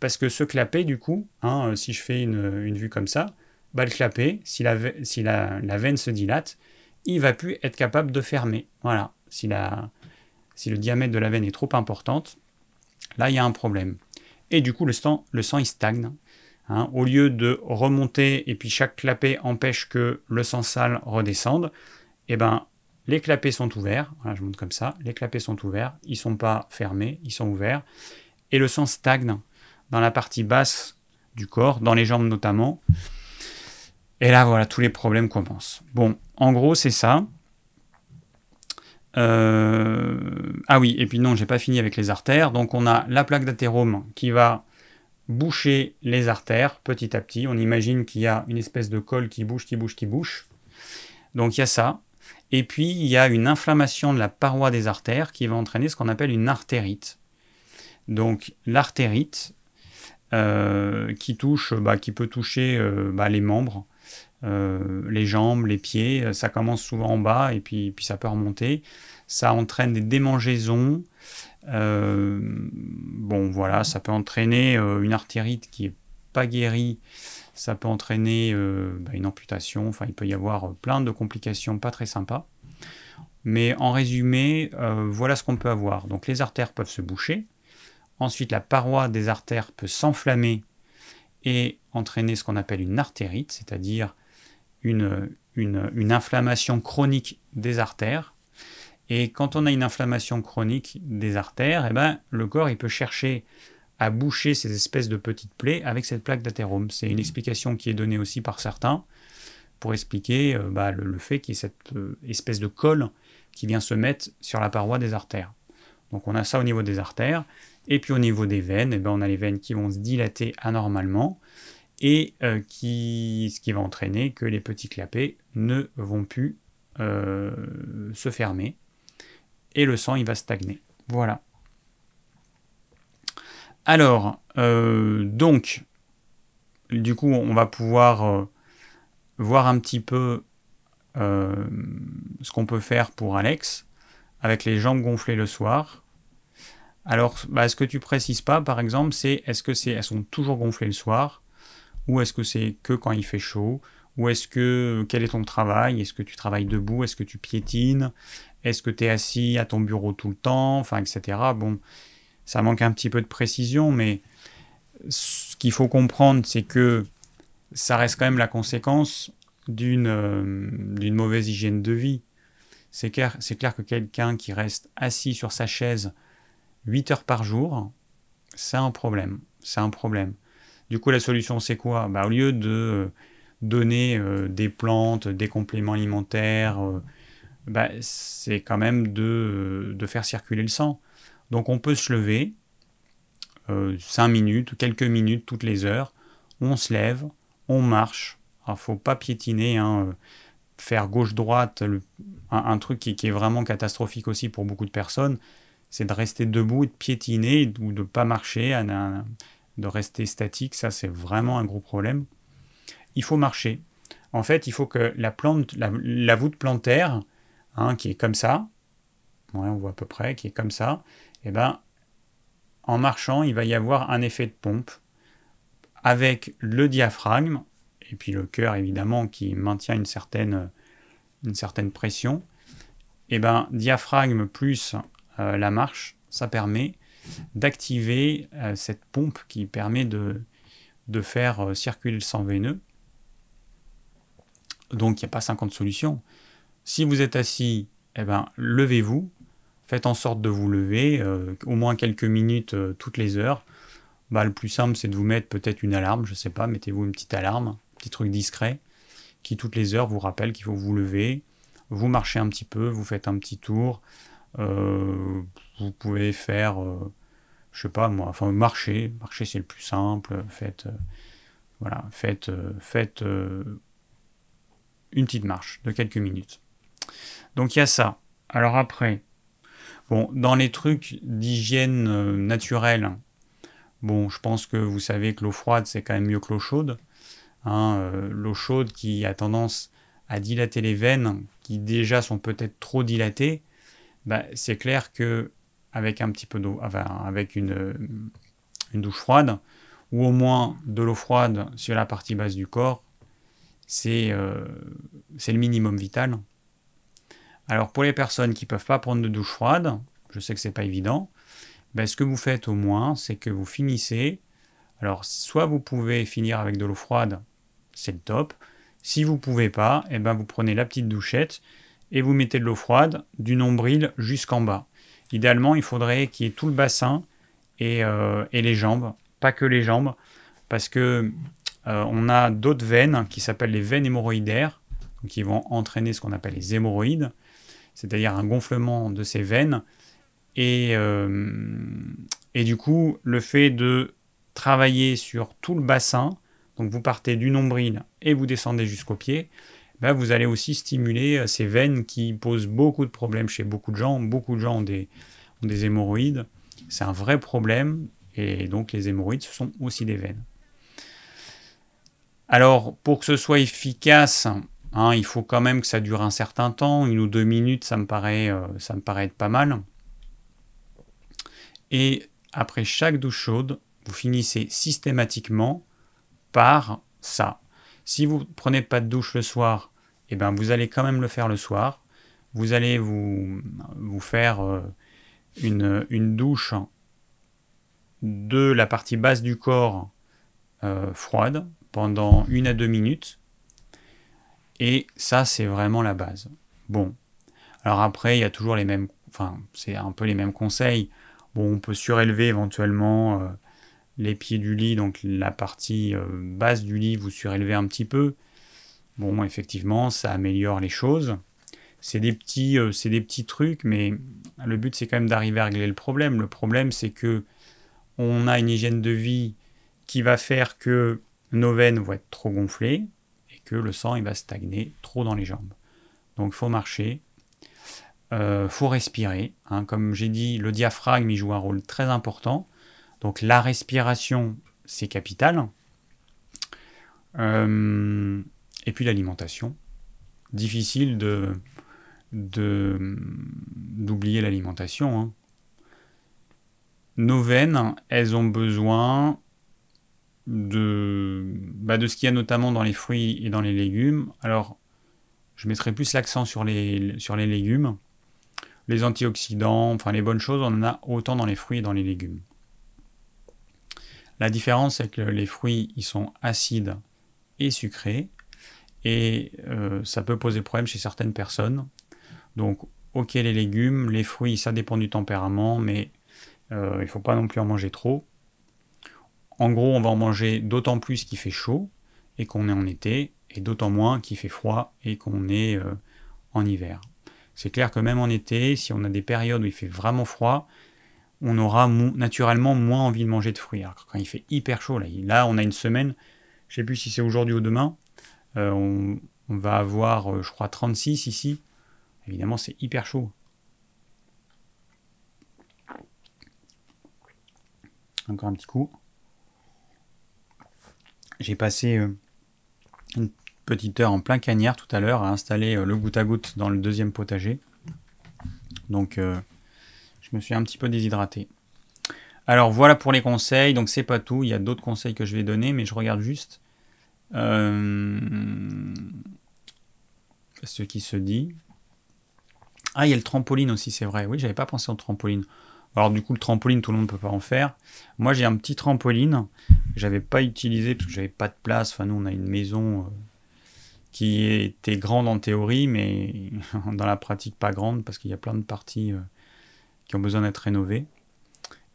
Parce que ce clapet, du coup, hein, euh, si je fais une, vue comme ça, bah, le clapet, si, la, si la, veine se dilate, il va plus être capable de fermer. Voilà. Si, si le diamètre de la veine est trop importante, là, il y a un problème. Et du coup, le sang, le il stagne. Hein. Au lieu de remonter et puis chaque clapet empêche que le sang sale redescende, eh ben, les clapets sont ouverts. je montre comme ça. Les clapets sont ouverts. Ils ne sont pas fermés, ils sont ouverts. Et le sang stagne dans la partie basse du corps, dans les jambes notamment. Et là, voilà, tous les problèmes commencent. Bon, en gros, c'est ça. Euh, ah oui, et puis non, j'ai pas fini avec les artères. Donc on a la plaque d'athérome qui va boucher les artères petit à petit. On imagine qu'il y a une espèce de colle qui bouge, qui bouge, qui bouge. Donc il y a ça. Et puis il y a une inflammation de la paroi des artères qui va entraîner ce qu'on appelle une artérite. Donc l'artérite euh, qui touche, bah, qui peut toucher euh, bah, les membres, euh, les jambes, les pieds. Euh, ça commence souvent en bas et puis, ça peut remonter. Ça entraîne des démangeaisons. Euh, bon, voilà, ça peut entraîner une artérite qui est pas guérie. Ça peut entraîner bah, une amputation. Enfin, il peut y avoir plein de complications pas très sympas. Mais en résumé, voilà ce qu'on peut avoir. Donc les artères peuvent se boucher. Ensuite, la paroi des artères peut s'enflammer et entraîner ce qu'on appelle une artérite, c'est-à-dire une, inflammation chronique des artères. Et quand on a une inflammation chronique des artères, eh ben, le corps il peut chercher à boucher ces espèces de petites plaies avec cette plaque d'athérome. C'est une explication qui est donnée aussi par certains pour expliquer euh, bah, le, fait qu'il y ait cette euh, espèce de colle qui vient se mettre sur la paroi des artères. Donc on a ça au niveau des artères. Et puis au niveau des veines, eh ben, on a les veines qui vont se dilater anormalement et euh, qui, ce qui va entraîner que les petits clapets ne vont plus euh, se fermer et le sang il va stagner. Voilà. Alors, euh, donc, du coup, on va pouvoir voir un petit peu ce qu'on peut faire pour Alex avec les jambes gonflées le soir. Alors, bah, ce que tu précises pas, par exemple, c'est est-ce que c'est elles sont toujours gonflées le soir ou est-ce que c'est que quand il fait chaud? Ou est-ce que quel est ton travail? Est-ce que tu travailles debout? Est-ce que tu piétines? Est-ce que tu es assis à ton bureau tout le temps? Enfin, etc. Bon, ça manque un petit peu de précision, mais ce qu'il faut comprendre, c'est que ça reste quand même la conséquence d'une euh, mauvaise hygiène de vie. C'est clair, clair que quelqu'un qui reste assis sur sa chaise 8 heures par jour, c'est un problème. C'est un problème. Du coup, la solution, c'est quoi? Bah, Au lieu de euh, donner euh, des plantes, des compléments alimentaires, euh, bah, c'est quand même de, faire circuler le sang. Donc on peut se lever 5 minutes, quelques minutes toutes les heures, on se lève, on marche. Il ne faut pas piétiner, hein, faire gauche-droite, un, truc qui, qui, est vraiment catastrophique aussi pour beaucoup de personnes, c'est de rester debout et de piétiner ou de ne pas marcher de rester statique, ça c'est vraiment un gros problème. Il faut marcher. En fait, il faut que la plante, la, voûte plantaire, hein, qui est comme ça, on voit à peu près, qui est comme ça, et eh ben, en marchant, il va y avoir un effet de pompe avec le diaphragme, et puis le cœur évidemment qui maintient une certaine, une certaine pression. Et eh ben, diaphragme plus euh, la marche, ça permet d'activer euh, cette pompe qui permet de, faire euh, circuler le sang veineux. Donc il n'y a pas 50 solutions. Si vous êtes assis, eh ben, levez-vous, faites en sorte de vous lever, euh, au moins quelques minutes toutes les heures. Bah, le plus simple, c'est de vous mettre peut-être une alarme, je ne sais pas, mettez-vous une petite alarme, un petit truc discret, qui toutes les heures vous rappelle qu'il faut vous lever, vous marchez un petit peu, vous faites un petit tour, vous pouvez faire, euh, je sais pas moi, enfin marcher, marcher c'est le plus simple, faites, euh, voilà, faites, euh, faites une petite marche de quelques minutes. Donc il y a ça. Alors après, bon, dans les trucs d'hygiène euh, naturelle, bon, je pense que vous savez que l'eau froide, c'est quand même mieux que l'eau chaude. Hein, euh, l'eau chaude qui a tendance à dilater les veines, qui déjà sont peut-être trop dilatées, bah, c'est clair que avec un petit peu d'eau, avec une, douche froide, ou au moins de l'eau froide sur la partie basse du corps, c'est euh, le minimum vital. Alors pour les personnes qui ne peuvent pas prendre de douche froide, je sais que c'est pas évident, ben, ce que vous faites au moins, c'est que vous finissez. Alors soit vous pouvez finir avec de l'eau froide, c'est le top. Si vous ne pouvez pas, eh ben, vous prenez la petite douchette et vous mettez de l'eau froide du nombril jusqu'en bas. Idéalement, il faudrait qu'il y ait tout le bassin et, euh, les jambes, pas que les jambes, parce que euh, on a d'autres veines qui s'appellent les veines hémorroïdaires, qui vont entraîner ce qu'on appelle les hémorroïdes, c'est-à-dire un gonflement de ces veines. Et, euh, et du coup, le fait de travailler sur tout le bassin, donc vous partez du nombril et vous descendez jusqu'au pied, vous allez aussi stimuler euh, ces veines qui posent beaucoup de problèmes chez beaucoup de gens. Beaucoup de gens ont des, ont des hémorroïdes. C'est un vrai problème. Et donc les hémorroïdes, ce sont aussi des veines. Alors, pour que ce soit efficace, hein, il faut quand même que ça dure un certain temps, une ou deux minutes, ça me paraît, euh, ça me paraît être pas mal. Et après chaque douche chaude, vous finissez systématiquement par ça. Si vous ne prenez pas de douche le soir, eh ben vous allez quand même le faire le soir. Vous allez vous, faire euh, une, une, douche de la partie basse du corps euh, froide, pendant une à deux minutes. Et ça, c'est vraiment la base. Bon. Alors après, il y a toujours les mêmes, enfin, c'est un peu les mêmes conseils. Bon, on peut surélever éventuellement euh, les pieds du lit, donc la partie euh, basse du lit, vous surélevez un petit peu. Bon, effectivement, ça améliore les choses. C'est des petits, euh, c'est des petits trucs, mais le but c'est quand même d'arriver à régler le problème. Le problème, c'est que on a une hygiène de vie qui va faire que nos veines vont être trop gonflées et que le sang il va stagner trop dans les jambes. Donc il faut marcher, euh, faut respirer. Hein. Comme j'ai dit, le diaphragme il joue un rôle très important. Donc la respiration, c'est capital. Euh, et puis l'alimentation. Difficile de d'oublier l'alimentation. Hein. Nos veines, elles ont besoin de, bah, de ce qu'il y a notamment dans les fruits et dans les légumes. Alors, je mettrai plus l'accent sur les, sur les légumes. Les antioxydants, enfin les bonnes choses, on en a autant dans les fruits et dans les légumes. La différence, c'est que les fruits, ils sont acides et sucrés. Et euh, ça peut poser problème chez certaines personnes. Donc, ok, les légumes, les fruits, ça dépend du tempérament, mais euh, il ne faut pas non plus en manger trop. En gros, on va en manger d'autant plus qu'il fait chaud et qu'on est en été, et d'autant moins qu'il fait froid et qu'on est euh, en hiver. C'est clair que même en été, si on a des périodes où il fait vraiment froid, on aura naturellement moins envie de manger de fruits. Alors quand il fait hyper chaud, là, là on a une semaine, je ne sais plus si c'est aujourd'hui ou demain, euh, on, va avoir, euh, je crois, 36 ici. Évidemment, c'est hyper chaud. Encore un petit coup. J'ai passé euh, une petite heure en plein cagnard tout à l'heure à installer le goutte à goutte dans le deuxième potager. Donc je me suis un petit peu déshydraté. Alors voilà pour les conseils, donc c'est pas tout, il y a d'autres conseils que je vais donner, mais je regarde juste ce qui se dit. Ah, il y a le trampoline aussi, c'est vrai. Oui, j'avais pas pensé au trampoline. Alors du coup, le trampoline, tout le monde ne peut pas en faire. Moi, j'ai un petit trampoline que j'avais pas utilisé parce que j'avais pas de place. Enfin, nous, on a une maison euh, qui était grande en théorie, mais *laughs* dans la pratique pas grande parce qu'il y a plein de parties euh, qui ont besoin d'être rénovées.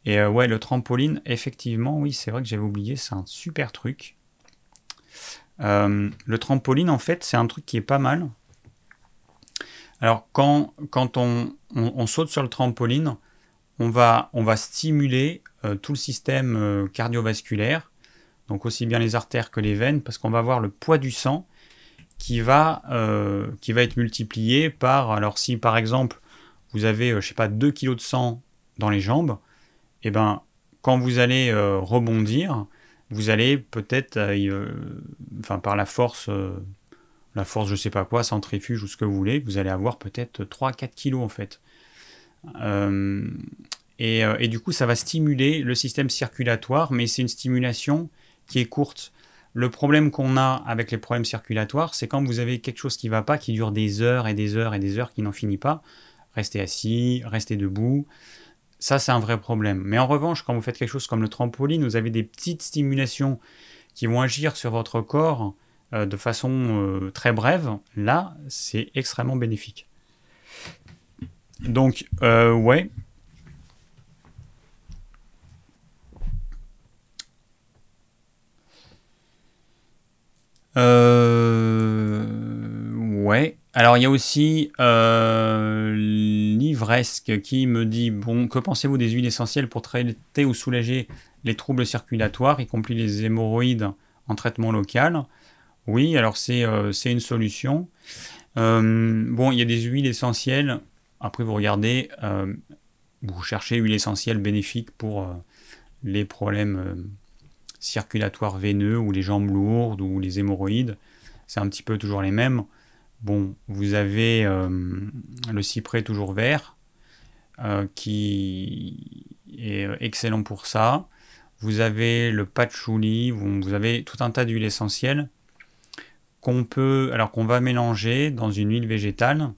Et euh, ouais, le trampoline, effectivement, oui, c'est vrai que j'avais oublié, c'est un super truc. le trampoline, en fait, c'est un truc qui est pas mal. Alors, quand, quand on saute sur le trampoline, on va, on va stimuler euh, tout le système euh, cardiovasculaire, donc aussi bien les artères que les veines, parce qu'on va avoir le poids du sang qui va, qui va être multiplié par, alors si par exemple vous avez, je sais pas, 2 kg de sang dans les jambes, et eh ben quand vous allez rebondir, vous allez peut-être, enfin par la force la force je sais pas quoi, centrifuge ou ce que vous voulez, vous allez avoir peut-être 3-4 kilos en fait. Euh, euh, et, du coup, ça va stimuler le système circulatoire, mais c'est une stimulation qui est courte. Le problème qu'on a avec les problèmes circulatoires, c'est quand vous avez quelque chose qui ne va pas, qui dure des heures et des heures et des heures, qui n'en finit pas. Restez assis, restez debout. Ça, c'est un vrai problème. Mais en revanche, quand vous faites quelque chose comme le trampoline, vous avez des petites stimulations qui vont agir sur votre corps euh, de façon euh, très brève, là, c'est extrêmement bénéfique. Donc, euh, ouais. ouais. Alors, il y a aussi Qui me dit Bon, que pensez-vous des huiles essentielles pour traiter ou soulager les troubles circulatoires, y compris les hémorroïdes en traitement local? Oui, alors euh, c'est une solution. Euh, bon, il y a des huiles essentielles. Après, vous regardez, euh, vous cherchez huile essentielle bénéfique pour les problèmes circulatoires veineux ou les jambes lourdes ou les hémorroïdes. C'est un petit peu toujours les mêmes. Bon, vous avez le cyprès toujours vert qui est excellent pour ça. Vous avez le patchouli, vous avez tout un tas d'huiles essentielles qu'on peut, alors qu'on va mélanger dans une huile végétale,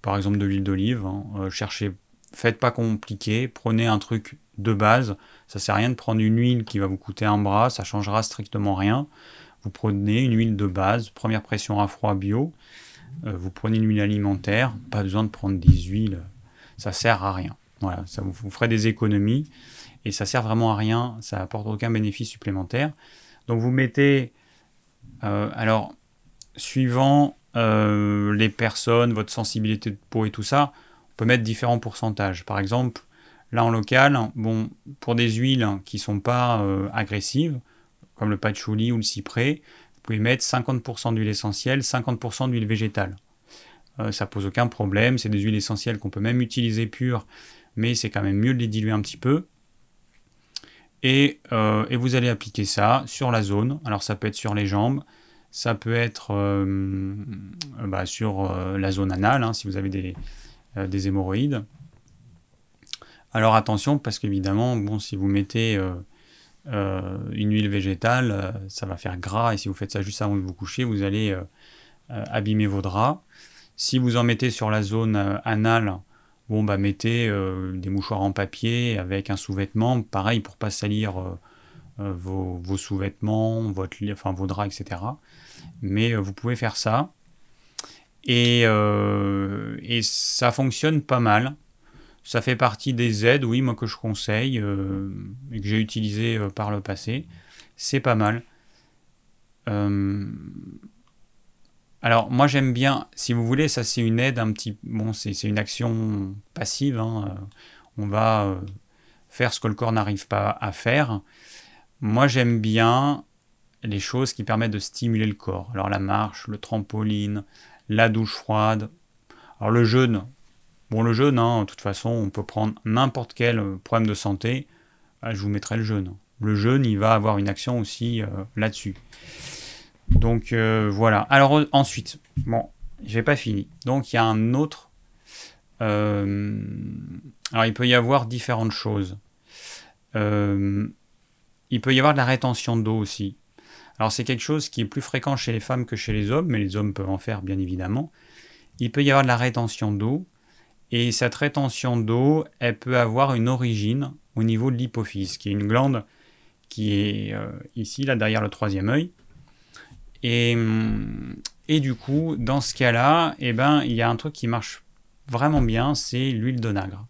par exemple de l'huile d'olive. Hein, euh, cherchez, faites pas compliqué, prenez un truc de base. Ça sert à rien de prendre une huile qui va vous coûter un bras, ça changera strictement rien. Vous prenez une huile de base, première pression à froid bio. Euh, vous prenez une huile alimentaire, pas besoin de prendre des huiles, ça sert à rien. Voilà, ça vous, vous ferez des économies et ça sert vraiment à rien, ça apporte aucun bénéfice supplémentaire. Donc vous mettez euh, alors, suivant euh, les personnes, votre sensibilité de peau et tout ça, on peut mettre différents pourcentages. Par exemple, là en local, bon, pour des huiles qui ne sont pas euh, agressives, comme le patchouli ou le cyprès, vous pouvez mettre 50% d'huile essentielle, 50% d'huile végétale. Ça pose aucun problème, c'est des huiles essentielles qu'on peut même utiliser pures, mais c'est quand même mieux de les diluer un petit peu. Euh, et, vous allez appliquer ça sur la zone. Alors ça peut être sur les jambes, ça peut être euh, bah, sur euh, la zone anale, hein, si vous avez des, des, hémorroïdes. Alors attention, parce qu'évidemment, bon, si vous mettez une huile végétale, ça va faire gras, et si vous faites ça juste avant de vous coucher, vous allez abîmer vos draps. Si vous en mettez sur la zone anale, Bon, bah, mettez euh, des mouchoirs en papier avec un sous-vêtement, pareil pour pas salir euh, euh, vos, sous-vêtements, votre, enfin, vos draps, etc. Mais vous pouvez faire ça. Et, et, ça fonctionne pas mal. Ça fait partie des aides, oui, moi que je conseille et que j'ai utilisé par le passé. C'est pas mal. Alors moi j'aime bien, si vous voulez, ça c'est une aide un petit, bon c'est une action passive. Hein, euh, on va euh, faire ce que le corps n'arrive pas à faire. Moi j'aime bien les choses qui permettent de stimuler le corps. Alors la marche, le trampoline, la douche froide. Alors le jeûne, bon le jeûne, hein, de toute façon on peut prendre n'importe quel problème de santé, ah, je vous mettrai le jeûne. Le jeûne il va avoir une action aussi euh, là-dessus. Donc euh, voilà. Alors ensuite, bon, j'ai pas fini. Donc il y a un autre. Euh, alors il peut y avoir différentes choses. Euh, il peut y avoir de la rétention d'eau aussi. Alors c'est quelque chose qui est plus fréquent chez les femmes que chez les hommes, mais les hommes peuvent en faire bien évidemment. Il peut y avoir de la rétention d'eau. Et cette rétention d'eau, elle peut avoir une origine au niveau de l'hypophyse, qui est une glande qui est ici, là, derrière le troisième œil, et, et du coup, dans ce cas-là, eh ben, il y a un truc qui marche vraiment bien, c'est l'huile d'onagre.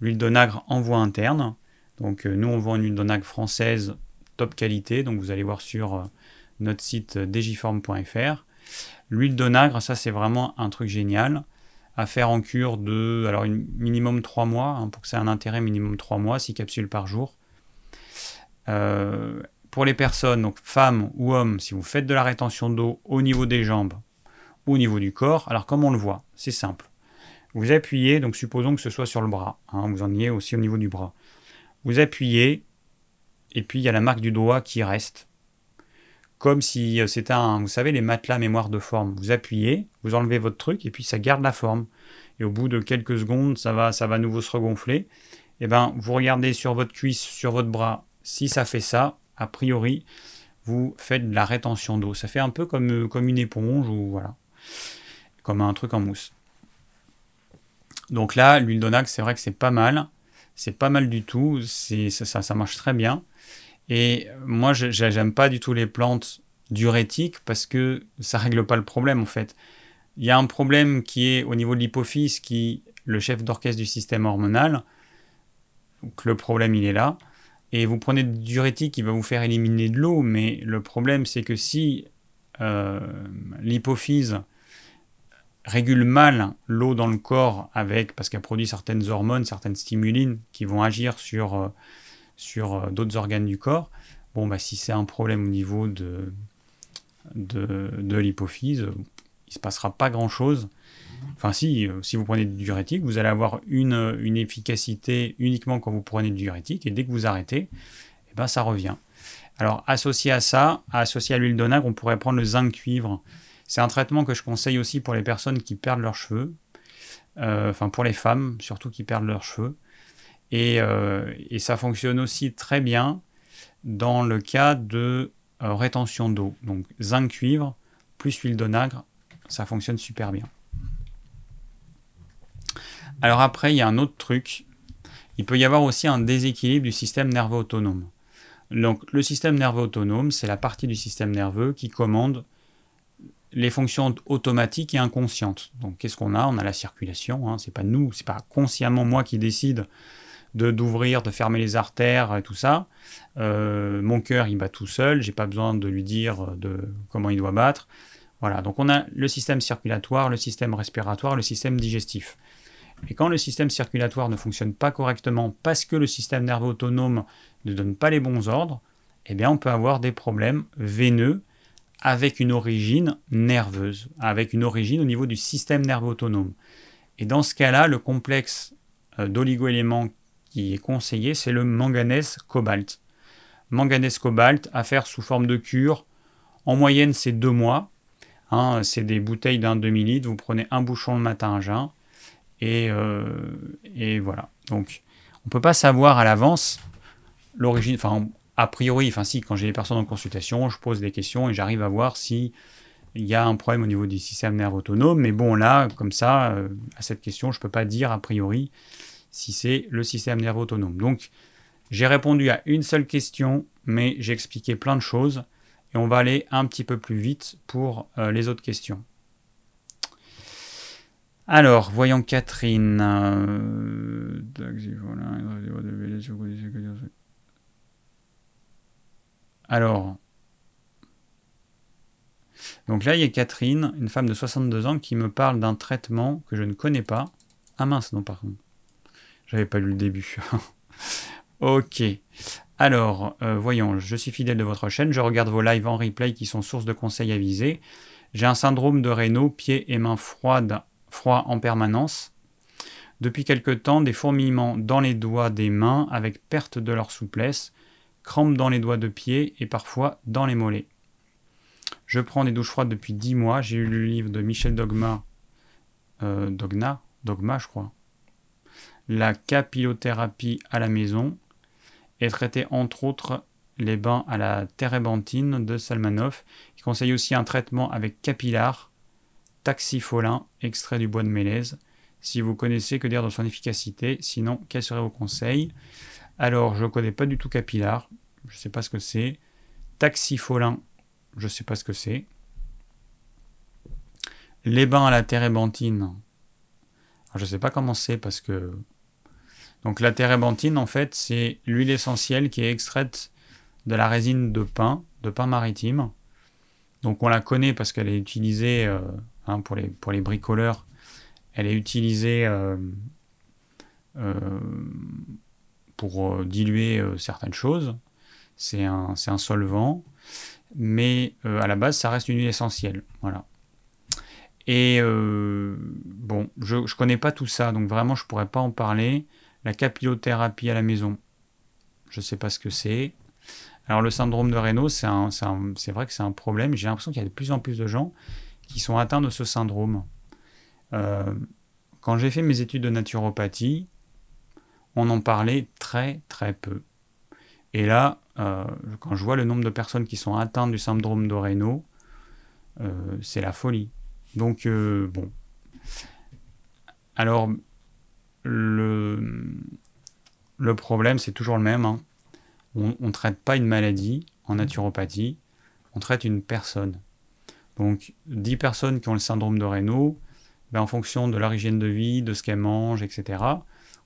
L'huile d'onagre en voie interne. Donc euh, nous, on vend une huile d'onagre française top qualité. Donc vous allez voir sur euh, notre site digiform.fr. L'huile d'onagre, ça c'est vraiment un truc génial à faire en cure de alors minimum 3 mois, hein, pour que ça ait un intérêt minimum 3 mois, 6 capsules par jour. Euh, pour les personnes, donc femmes ou hommes, si vous faites de la rétention d'eau au niveau des jambes ou au niveau du corps, alors comme on le voit, c'est simple. Vous appuyez, donc supposons que ce soit sur le bras, hein, vous en ayez aussi au niveau du bras. Vous appuyez, et puis il y a la marque du doigt qui reste. Comme si euh, c'était un, vous savez, les matelas mémoire de forme. Vous appuyez, vous enlevez votre truc, et puis ça garde la forme. Et au bout de quelques secondes, ça va, ça va à nouveau se regonfler. Et eh ben, vous regardez sur votre cuisse, sur votre bras, si ça fait ça, a priori, vous faites de la rétention d'eau. Ça fait un peu comme, euh, comme une éponge ou voilà, comme un truc en mousse. Donc là, l'huile d'onac, c'est vrai que c'est pas mal. C'est pas mal du tout. C'est, ça, ça, marche très bien. Et moi, j'aime pas du tout les plantes diurétiques parce que ça règle pas le problème en fait. Il y a un problème qui est au niveau de l'hypophyse, qui le chef d'orchestre du système hormonal. Donc le problème, il est là. Et vous prenez du diurétique qui va vous faire éliminer de l'eau, mais le problème, c'est que si euh, l'hypophyse régule mal l'eau dans le corps avec parce qu'elle produit certaines hormones, certaines stimulines qui vont agir sur, euh, sur euh, d'autres organes du corps. Bon, bah, si c'est un problème au niveau de, de, de l'hypophyse, il ne se passera pas grand-chose. Enfin, si, euh, si vous prenez du diurétique, vous allez avoir une, une, efficacité uniquement quand vous prenez du diurétique, et dès que vous arrêtez, eh ben, ça revient. Alors, associé à ça, associé à l'huile d'onagre, on pourrait prendre le zinc cuivre. C'est un traitement que je conseille aussi pour les personnes qui perdent leurs cheveux, euh, enfin pour les femmes surtout qui perdent leurs cheveux. Et, euh, ça fonctionne aussi très bien dans le cas de euh, rétention d'eau. Donc zinc cuivre plus huile d'onagre, ça fonctionne super bien. Alors après, il y a un autre truc. Il peut y avoir aussi un déséquilibre du système nerveux autonome. Donc le système nerveux autonome, c'est la partie du système nerveux qui commande les fonctions automatiques et inconscientes. Donc qu'est-ce qu'on a? On a la circulation, hein, c'est pas nous, c'est pas consciemment moi qui décide de d'ouvrir, de fermer les artères et tout ça. Euh, mon cœur il bat tout seul, j'ai pas besoin de lui dire comment il doit battre. Voilà, donc on a le système circulatoire, le système respiratoire, le système digestif. Et quand le système circulatoire ne fonctionne pas correctement parce que le système nerveux autonome ne donne pas les bons ordres, eh bien on peut avoir des problèmes veineux avec une origine nerveuse, avec une origine au niveau du système nerveux autonome. Et dans ce cas-là, le complexe euh, d'oligo-éléments qui est conseillé, c'est le manganèse-cobalt. Manganèse-cobalt à faire sous forme de cure. En moyenne, c'est deux mois. Hein, c'est des bouteilles d'un demi-litre. Vous prenez un bouchon le matin à jeun. Et, euh, et voilà. Donc, on ne peut pas savoir à l'avance l'origine. Enfin, a priori, enfin si, quand j'ai des personnes en consultation, je pose des questions et j'arrive à voir si il y a un problème au niveau du système nerveux autonome. Mais bon, là, comme ça, euh, à cette question, je ne peux pas dire a priori si c'est le système nerveux autonome. Donc, j'ai répondu à une seule question, mais j'ai expliqué plein de choses. Et on va aller un petit peu plus vite pour euh, les autres questions. Alors, voyons Catherine. Alors, donc là, il y a Catherine, une femme de 62 ans, qui me parle d'un traitement que je ne connais pas. Ah mince, non, par contre. J'avais pas lu le début. *laughs* ok. Alors, euh, voyons, je suis fidèle de votre chaîne, je regarde vos lives en replay qui sont source de conseils avisés. J'ai un syndrome de Raynaud, pieds et mains froides, froids en permanence. Depuis quelque temps, des fourmillements dans les doigts des mains avec perte de leur souplesse crampes dans les doigts de pied et parfois dans les mollets. Je prends des douches froides depuis 10 mois. J'ai eu le livre de Michel Dogma, euh, Dogna, Dogma, je crois. La capillothérapie à la maison et traité entre autres les bains à la térébenthine de Salmanov. Il conseille aussi un traitement avec capillar, taxifolin, extrait du bois de mélèze. Si vous connaissez, que dire de son efficacité Sinon, quels seraient vos conseils? Alors, je ne connais pas du tout Capillar, je ne sais pas ce que c'est. Taxifolin, je ne sais pas ce que c'est. Les bains à la térébenthine, je ne sais pas comment c'est parce que. Donc, la térébenthine, en fait, c'est l'huile essentielle qui est extraite de la résine de pain, de pain maritime. Donc, on la connaît parce qu'elle est utilisée euh, hein, pour, les, pour les bricoleurs. Elle est utilisée. Euh, euh, pour euh, diluer certaines choses. c'est un, un, solvant, mais à la base, ça reste une huile essentielle. Voilà. Et bon, je ne connais pas tout ça, donc vraiment, je ne pourrais pas en parler. La capillothérapie à la maison, je ne sais pas ce que c'est. Alors le syndrome de Raynaud, c'est vrai que c'est un problème. J'ai l'impression qu'il y a de plus en plus de gens qui sont atteints de ce syndrome. Euh, quand j'ai fait mes études de naturopathie, on en parlait très très peu. Et là, euh, quand je vois le nombre de personnes qui sont atteintes du syndrome de Raynaud, euh, c'est la folie. Donc, bon. Alors, le, le problème, c'est toujours le même. Hein on ne traite pas une maladie en naturopathie, on traite une personne. Donc 10 personnes qui ont le syndrome de Raynaud, ben, en fonction de leur hygiène de vie, de ce qu'elles mangent, etc.,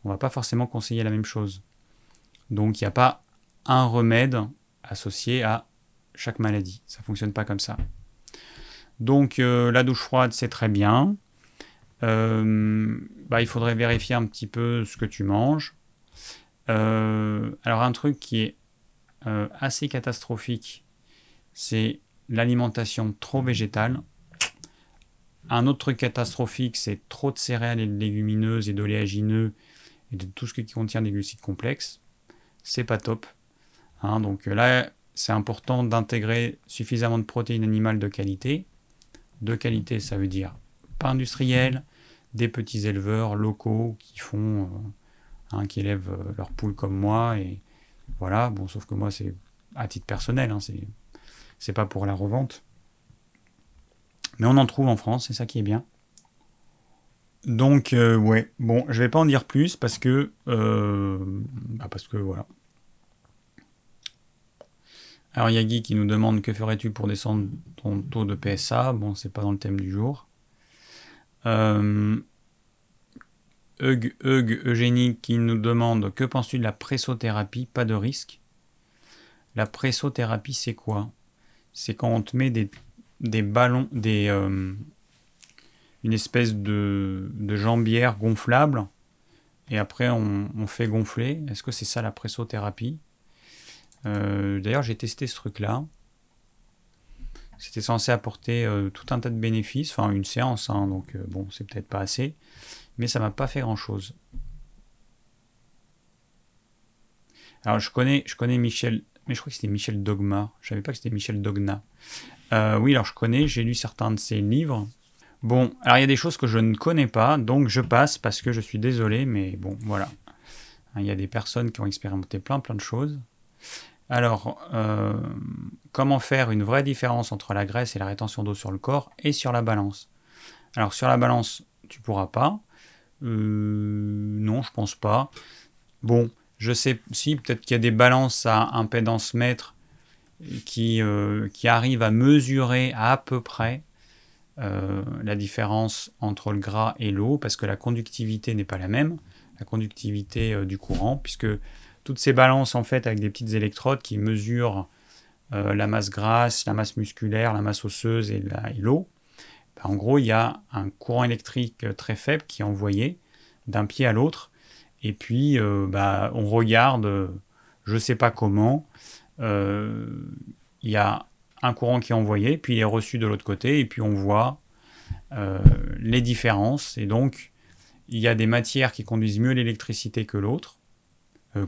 on va pas forcément conseiller la même chose. Donc il n'y a pas un remède associé à chaque maladie. Ça ne fonctionne pas comme ça. Donc euh, la douche froide, c'est très bien. Euh, bah, il faudrait vérifier un petit peu ce que tu manges. Euh, alors un truc qui est assez catastrophique, c'est l'alimentation trop végétale. Un autre truc catastrophique, c'est trop de céréales et de légumineuses et d'oléagineux et de tout ce qui contient des glucides complexes. C'est pas top. Hein. donc là, c'est important d'intégrer suffisamment de protéines animales de qualité. De qualité, ça veut dire pas industriel, des petits éleveurs locaux qui font euh, Hein, qui élèvent euh, leurs poules comme moi. Et voilà, bon, sauf que moi, c'est à titre personnel, hein, pas pour la revente. Mais on en trouve en France, c'est ça qui est bien. Donc, euh, ouais, bon, je vais pas en dire plus parce que. Euh, bah parce que voilà. Alors, Yagi qui nous demande que ferais-tu pour descendre ton taux de PSA Bon, c'est pas dans le thème du jour. Euh, Eugénie qui nous demande que penses-tu de la pressothérapie? Pas de risque. La pressothérapie, c'est quoi? C'est quand on te met des, ballons, des, euh, une espèce de, de jambière gonflable et après on, fait gonfler. Est-ce que c'est ça la pressothérapie? Euh, D'ailleurs, j'ai testé ce truc-là. C'était censé apporter euh, tout un tas de bénéfices, enfin une séance, hein, donc bon, c'est peut-être pas assez mais ça m'a pas fait grand-chose. Alors je connais, je connais Michel, mais je crois que c'était Michel Dogma. Je savais pas que c'était Michel Dogna. Euh, oui, alors je connais, j'ai lu certains de ses livres. Bon, alors il y a des choses que je ne connais pas, donc je passe parce que je suis désolé, mais bon, voilà. Hein, il y a des personnes qui ont expérimenté plein plein de choses. Alors, euh, comment faire une vraie différence entre la graisse et la rétention d'eau sur le corps et sur la balance? Alors sur la balance, tu pourras pas. Euh, non, je pense pas. Bon, je sais si peut-être qu'il y a des balances à impédance mètre qui, euh, qui arrivent à mesurer à peu près euh, la différence entre le gras et l'eau, parce que la conductivité n'est pas la même, la conductivité du courant, puisque toutes ces balances en fait avec des petites électrodes qui mesurent la masse grasse, la masse musculaire, la masse osseuse et l'eau, en gros, il y a un courant électrique très faible qui est envoyé d'un pied à l'autre. Et puis, euh, bah, on regarde, je ne sais pas comment, euh, il y a un courant qui est envoyé, puis il est reçu de l'autre côté, et puis on voit euh, les différences. Et donc, il y a des matières qui conduisent mieux l'électricité que l'autre,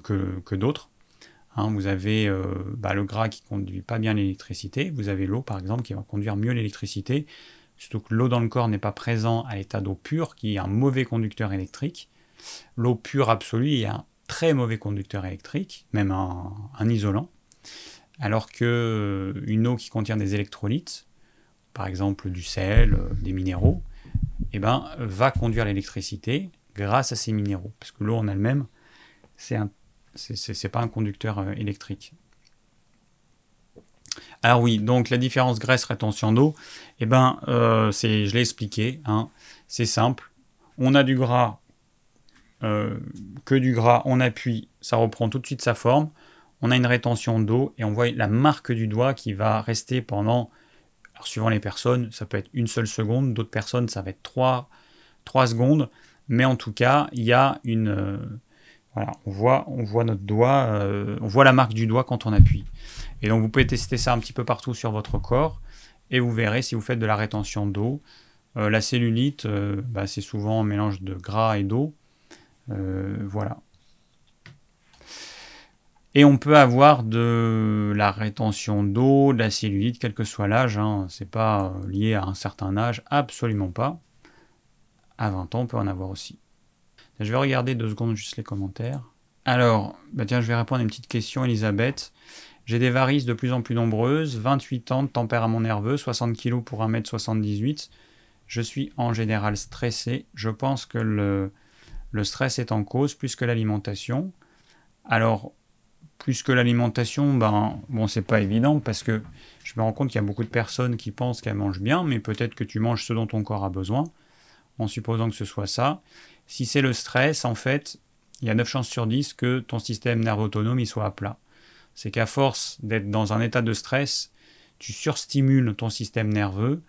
que, d'autres. Hein, vous avez bah, le gras qui conduit pas bien l'électricité, vous avez l'eau par exemple qui va conduire mieux l'électricité, surtout que l'eau dans le corps n'est pas présent à l'état d'eau pure, qui est un mauvais conducteur électrique. L'eau pure absolue est un très mauvais conducteur électrique, même un, isolant. Alors que euh, une eau qui contient des électrolytes, par exemple du sel, euh, des minéraux, eh ben, va conduire l'électricité grâce à ces minéraux. Parce que l'eau en elle-même, c'est un, c'est pas un conducteur euh, électrique. Alors oui, donc la différence graisse-rétention d'eau, eh ben, je l'ai expliqué, hein, c'est simple. On a du gras, euh, que du gras, on appuie, ça reprend tout de suite sa forme. On a une rétention d'eau et on voit la marque du doigt qui va rester pendant, alors suivant les personnes, ça peut être une seule seconde, d'autres personnes, ça va être trois, secondes. Mais en tout cas, il y a une, euh, Voilà, on voit, on voit notre doigt, euh, on voit la marque du doigt quand on appuie. Et donc vous pouvez tester ça un petit peu partout sur votre corps et vous verrez si vous faites de la rétention d'eau. La cellulite, bah, c'est souvent un mélange de gras et d'eau. Voilà. Et on peut avoir de la rétention d'eau, de la cellulite, quel que soit l'âge. Hein. Ce n'est pas lié à un certain âge, absolument pas. À 20 ans, on peut en avoir aussi. Je vais regarder deux secondes juste les commentaires. Alors, bah tiens, je vais répondre à une petite question, Elisabeth. J'ai des varices de plus en plus nombreuses, 28 ans de tempérament nerveux, 60 kg pour 1m78. Je suis en général stressé. Je pense que le, le stress est en cause plus que l'alimentation. Alors, plus que l'alimentation, ben, bon, c'est pas évident parce que je me rends compte qu'il y a beaucoup de personnes qui pensent qu'elles mangent bien, mais peut-être que tu manges ce dont ton corps a besoin, en supposant que ce soit ça. Si c'est le stress, en fait, il y a 9 chances sur 10 que ton système nerveux autonome il soit à plat. C'est qu'à force d'être dans un état de stress, tu surstimules ton système nerveux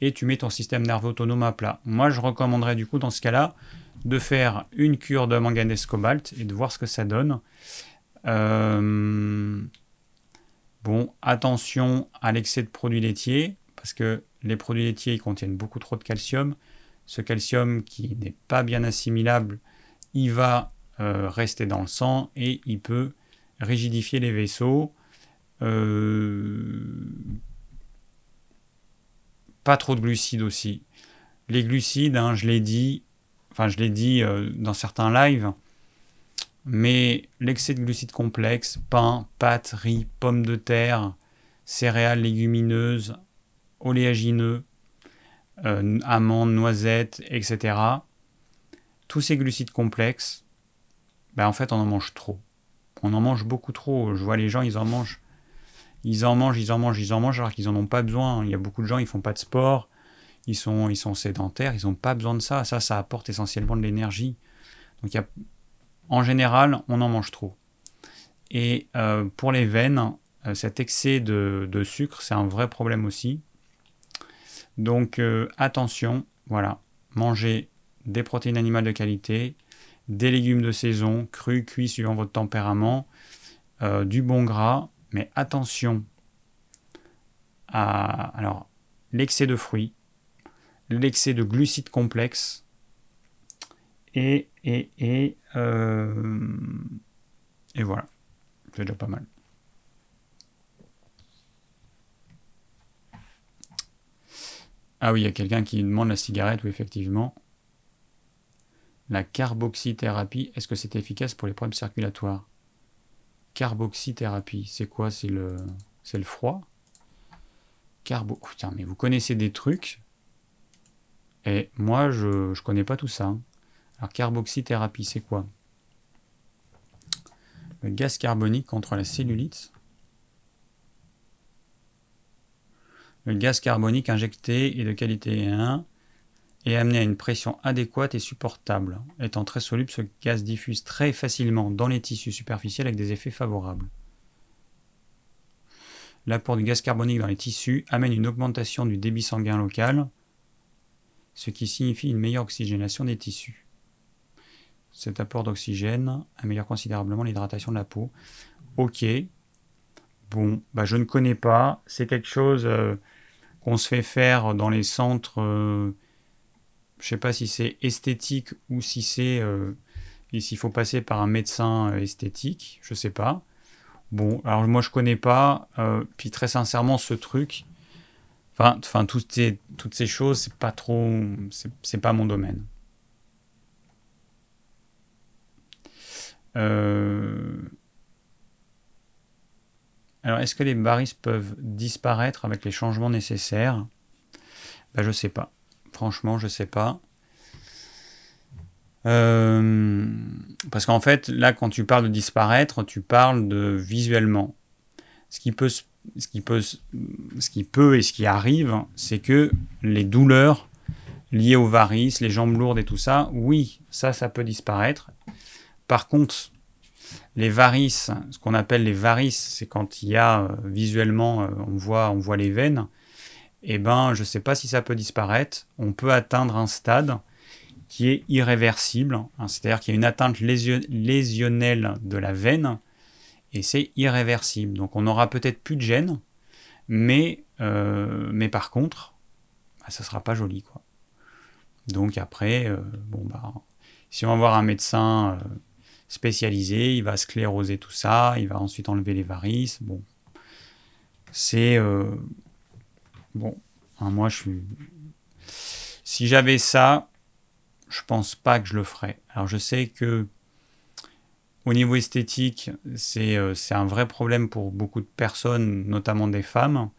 et tu mets ton système nerveux autonome à plat. Moi, je recommanderais du coup dans ce cas-là de faire une cure de manganèse cobalt et de voir ce que ça donne. Euh, bon, attention à l'excès de produits laitiers, parce que les produits laitiers contiennent beaucoup trop de calcium. Ce calcium qui n'est pas bien assimilable, il va euh, rester dans le sang et il peut rigidifier les vaisseaux. Euh, pas trop de glucides aussi. Les glucides, hein, je l'ai dit, enfin je l'ai dit dans certains lives, mais l'excès de glucides complexes, pain, pâtes, riz, pommes de terre, céréales légumineuses, oléagineux, euh, amandes, noisettes, etc. Tous ces glucides complexes, ben en fait on en mange trop. On en mange beaucoup trop. Je vois les gens, ils en mangent. Ils en mangent, ils en mangent, ils en mangent alors qu'ils n'en ont pas besoin. Il y a beaucoup de gens, ils font pas de sport, ils sont, ils sont sédentaires, ils n'ont pas besoin de ça. Ça, ça apporte essentiellement de l'énergie. Donc en général, on en mange trop. Et euh, pour les veines, euh, cet excès de, sucre, c'est un vrai problème aussi. Donc euh, attention, voilà, mangez des protéines animales de qualité, des légumes de saison, crus, cuits suivant votre tempérament, du bon gras, mais attention à alors l'excès de fruits, l'excès de glucides complexes et, et, et, euh, et voilà. C'est déjà pas mal. Ah oui, il y a quelqu'un qui demande la cigarette, ou effectivement. La carboxythérapie, est-ce que c'est efficace pour les problèmes circulatoires? Carboxythérapie, c'est quoi? C'est le, le froid? Carbo... Oh, mais vous connaissez des trucs, et moi, je ne connais pas tout ça. Hein. Alors, carboxythérapie, c'est quoi? Le gaz carbonique contre la cellulite. Le gaz carbonique injecté est de qualité 1 et amené à une pression adéquate et supportable. Étant très soluble, ce gaz diffuse très facilement dans les tissus superficiels avec des effets favorables. L'apport du gaz carbonique dans les tissus amène une augmentation du débit sanguin local, ce qui signifie une meilleure oxygénation des tissus. Cet apport d'oxygène améliore considérablement l'hydratation de la peau. Ok. Bon, bah je ne connais pas. C'est quelque chose euh, qu'on se fait faire dans les centres. Euh, je ne sais pas si c'est esthétique ou si c'est euh, s'il faut passer par un médecin esthétique. Je ne sais pas. Bon, alors moi je connais pas. puis très sincèrement, ce truc, enfin, enfin toutes ces toutes ces choses, c'est pas trop, c'est pas mon domaine. Euh, alors, est-ce que les varices peuvent disparaître avec les changements nécessaires? Ben, Je sais pas. Franchement, je sais pas. Euh, parce qu'en fait, là, quand tu parles de disparaître, tu parles de visuellement. Ce qui peut, ce qui peut, et ce qui arrive, c'est que les douleurs liées aux varices, les jambes lourdes et tout ça, oui, ça, ça peut disparaître. Par contre, les varices, ce qu'on appelle les varices, c'est quand il y a euh, visuellement, euh, on, voit, on voit les veines. Eh ben, je ne sais pas si ça peut disparaître. On peut atteindre un stade qui est irréversible, hein, c'est-à-dire qu'il y a une atteinte lésionnelle de la veine, et c'est irréversible. Donc on aura peut-être plus de gêne, mais, euh, mais par contre, bah, ça sera pas joli. Quoi. Donc après, euh, bon bah, si on va voir un médecin euh, spécialisé, il va scléroser tout ça, il va ensuite enlever les varices. Bon, c'est bon. Hein, moi, je suis. Si j'avais ça, je pense pas que je le ferais. Alors je sais que au niveau esthétique, euh, c'est un vrai problème pour beaucoup de personnes, notamment des femmes,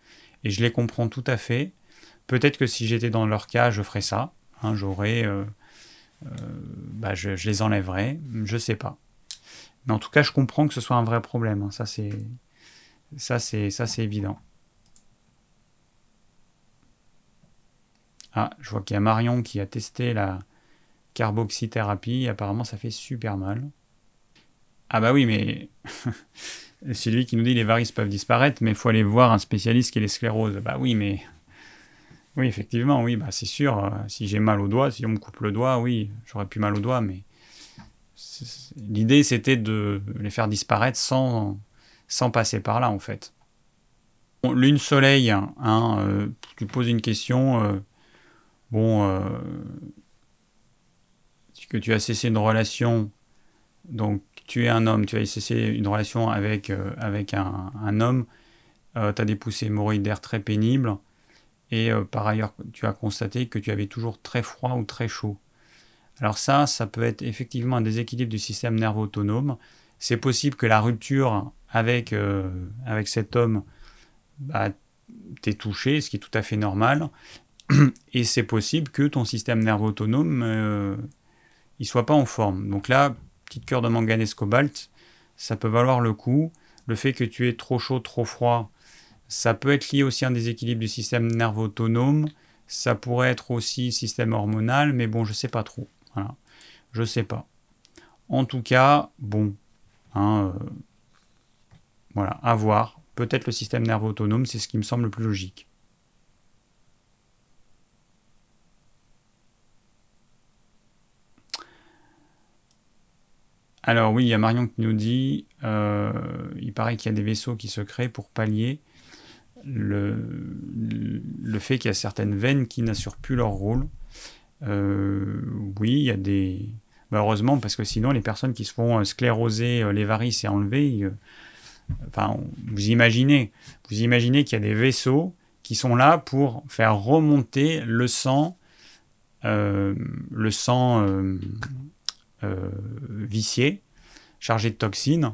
et je les comprends tout à fait. Peut-être que si j'étais dans leur cas, je ferais ça. Hein, J'aurais, euh, euh, bah, je, les enlèverais. Je sais pas. Mais en tout cas, je comprends que ce soit un vrai problème. Hein. Ça, c'est, ça, c'est, ça, c'est évident. Ah, je vois qu'il y a Marion qui a testé la carboxythérapie. Apparemment, ça fait super mal. Ah bah oui, mais *laughs* c'est lui qui nous dit les varices peuvent disparaître, mais il faut aller voir un spécialiste qui est les scléroses. Bah oui, mais oui, effectivement, oui, bah c'est sûr. Euh, si j'ai mal au doigt, si on me coupe le doigt, oui, j'aurais plus mal au doigt, mais l'idée c'était de les faire disparaître sans, passer par là en fait. Lune soleil, hein, euh, tu poses une question. Euh, bon, que tu as cessé une relation, donc tu es un homme, tu as cessé une relation avec, euh, un, homme, euh, tu as des poussées hémorroïdaires très pénibles, et euh, par ailleurs, tu as constaté que tu avais toujours très froid ou très chaud. Alors ça, ça peut être effectivement un déséquilibre du système nerveux autonome. C'est possible que la rupture avec, cet homme bah, t'ait touché, ce qui est tout à fait normal. Et c'est possible que ton système nerveux autonome il soit pas en forme. Donc là, petite cœur de manganèse cobalt, ça peut valoir le coup. Le fait que tu aies trop chaud, trop froid, ça peut être lié aussi à un déséquilibre du système nerveux autonome. Ça pourrait être aussi système hormonal, mais bon, je sais pas trop. Voilà. Je sais pas. En tout cas, bon, hein, euh, voilà, à voir. Peut-être le système nerveux autonome, c'est ce qui me semble le plus logique. Alors oui, il y a Marion qui nous dit, euh, il paraît qu'il y a des vaisseaux qui se créent pour pallier le, fait qu'il y a certaines veines qui n'assurent plus leur rôle. Euh, oui, il y a des... Malheureusement, parce que sinon, les personnes qui se font euh, scléroser les varices et enlever, enfin, vous imaginez, vous imaginez qu'il y a des vaisseaux qui sont là pour faire remonter le sang, le sang euh, vicié, chargé de toxines,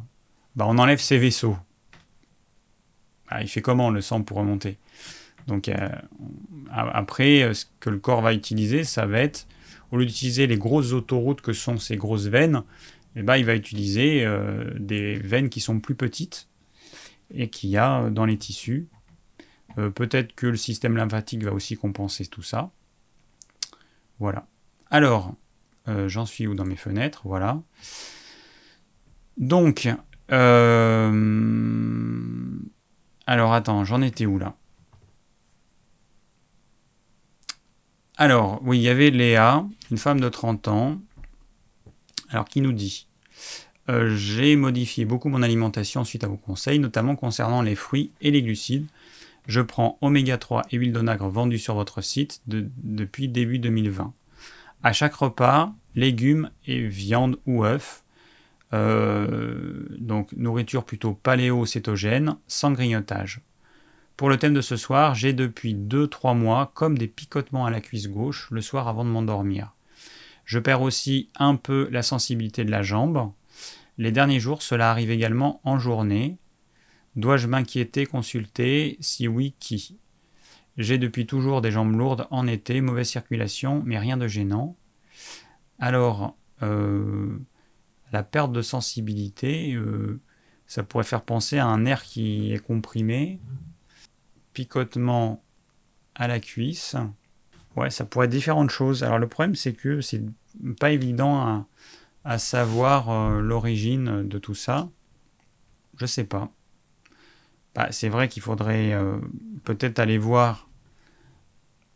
bah on enlève ces vaisseaux. Ah, il fait comment le sang pour remonter? Donc euh, après, euh, ce que le corps va utiliser, ça va être, au lieu d'utiliser les grosses autoroutes que sont ces grosses veines, eh ben, il va utiliser des veines qui sont plus petites et qu'il y a dans les tissus. Peut-être que le système lymphatique va aussi compenser tout ça. Voilà. Alors, euh, j'en suis où dans mes fenêtres Voilà. Donc, euh, alors attends, j'en étais où là? Alors, oui, il y avait Léa, une femme de 30 ans, alors qui nous dit euh, J'ai modifié beaucoup mon alimentation suite à vos conseils, notamment concernant les fruits et les glucides. Je prends oméga 3 et huile d'onagre vendue sur votre site depuis début 2020. À chaque repas, légumes et viande ou œufs. Euh, donc nourriture plutôt paléo-cétogène, sans grignotage. Pour le thème de ce soir, j'ai depuis 2-3 mois comme des picotements à la cuisse gauche le soir avant de m'endormir. Je perds aussi un peu la sensibilité de la jambe. Les derniers jours, cela arrive également en journée. Dois-je m'inquiéter, consulter? Si oui, qui? J'ai depuis toujours des jambes lourdes en été, mauvaise circulation, mais rien de gênant. Alors, euh, la perte de sensibilité, euh, ça pourrait faire penser à un nerf qui est comprimé, picotement à la cuisse. Ouais, ça pourrait être différentes choses. Alors le problème, c'est que c'est pas évident à, savoir euh, l'origine de tout ça. Je sais pas. Bah, c'est vrai qu'il faudrait peut-être aller voir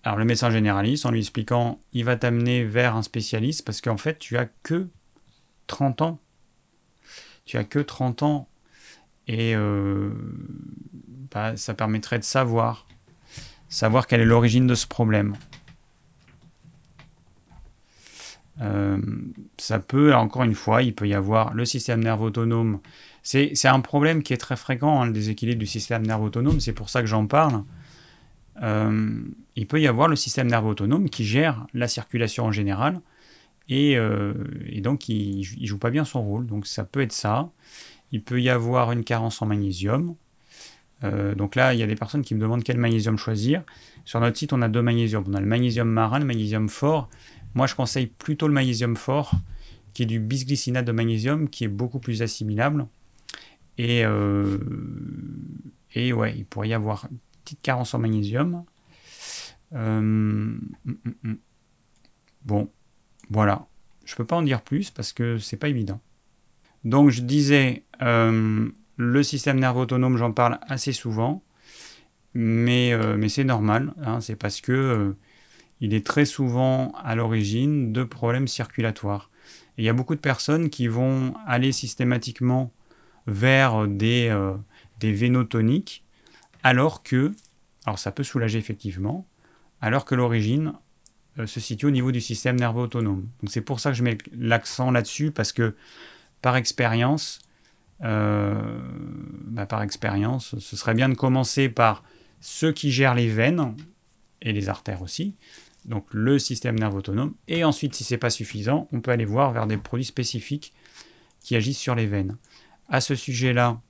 Alors le médecin généraliste, en lui expliquant, il va t'amener vers un spécialiste parce qu'en fait, tu as que 30 ans. Tu as que 30 ans. Et euh, bah, ça permettrait de savoir, savoir quelle est l'origine de ce problème. Euh, ça peut, encore une fois, il peut y avoir le système nerveux autonome. C'est un problème qui est très fréquent, hein, le déséquilibre du système nerveux autonome, c'est pour ça que j'en parle. Euh, il peut y avoir le système nerveux autonome qui gère la circulation en général, et, euh, donc il ne joue pas bien son rôle. Donc ça peut être ça. Il peut y avoir une carence en magnésium. donc là, il y a des personnes qui me demandent quel magnésium choisir. Sur notre site, on a deux magnésiums. On a le magnésium marin, le magnésium fort. Moi, je conseille plutôt le magnésium fort, qui est du bisglycinate de magnésium, qui est beaucoup plus assimilable. Et, euh, ouais, il pourrait y avoir petite carence en magnésium. Euh, mm, mm, mm. bon, voilà. Je ne peux pas en dire plus parce que c'est pas évident. Donc je disais, euh, le système nerveux autonome, j'en parle assez souvent, mais, mais c'est normal. Hein, c'est parce que il est très souvent à l'origine de problèmes circulatoires. il y a beaucoup de personnes qui vont aller systématiquement vers des, euh, des vénotoniques, alors que, alors ça peut soulager effectivement, alors que l'origine euh, se situe au niveau du système nerveux autonome. Donc c'est pour ça que je mets l'accent là-dessus, parce que par expérience, euh, bah, par expérience, ce serait bien de commencer par ceux qui gèrent les veines et les artères aussi, donc le système nerveux autonome. Et ensuite, si ce n'est pas suffisant, on peut aller voir vers des produits spécifiques qui agissent sur les veines. À ce sujet-là,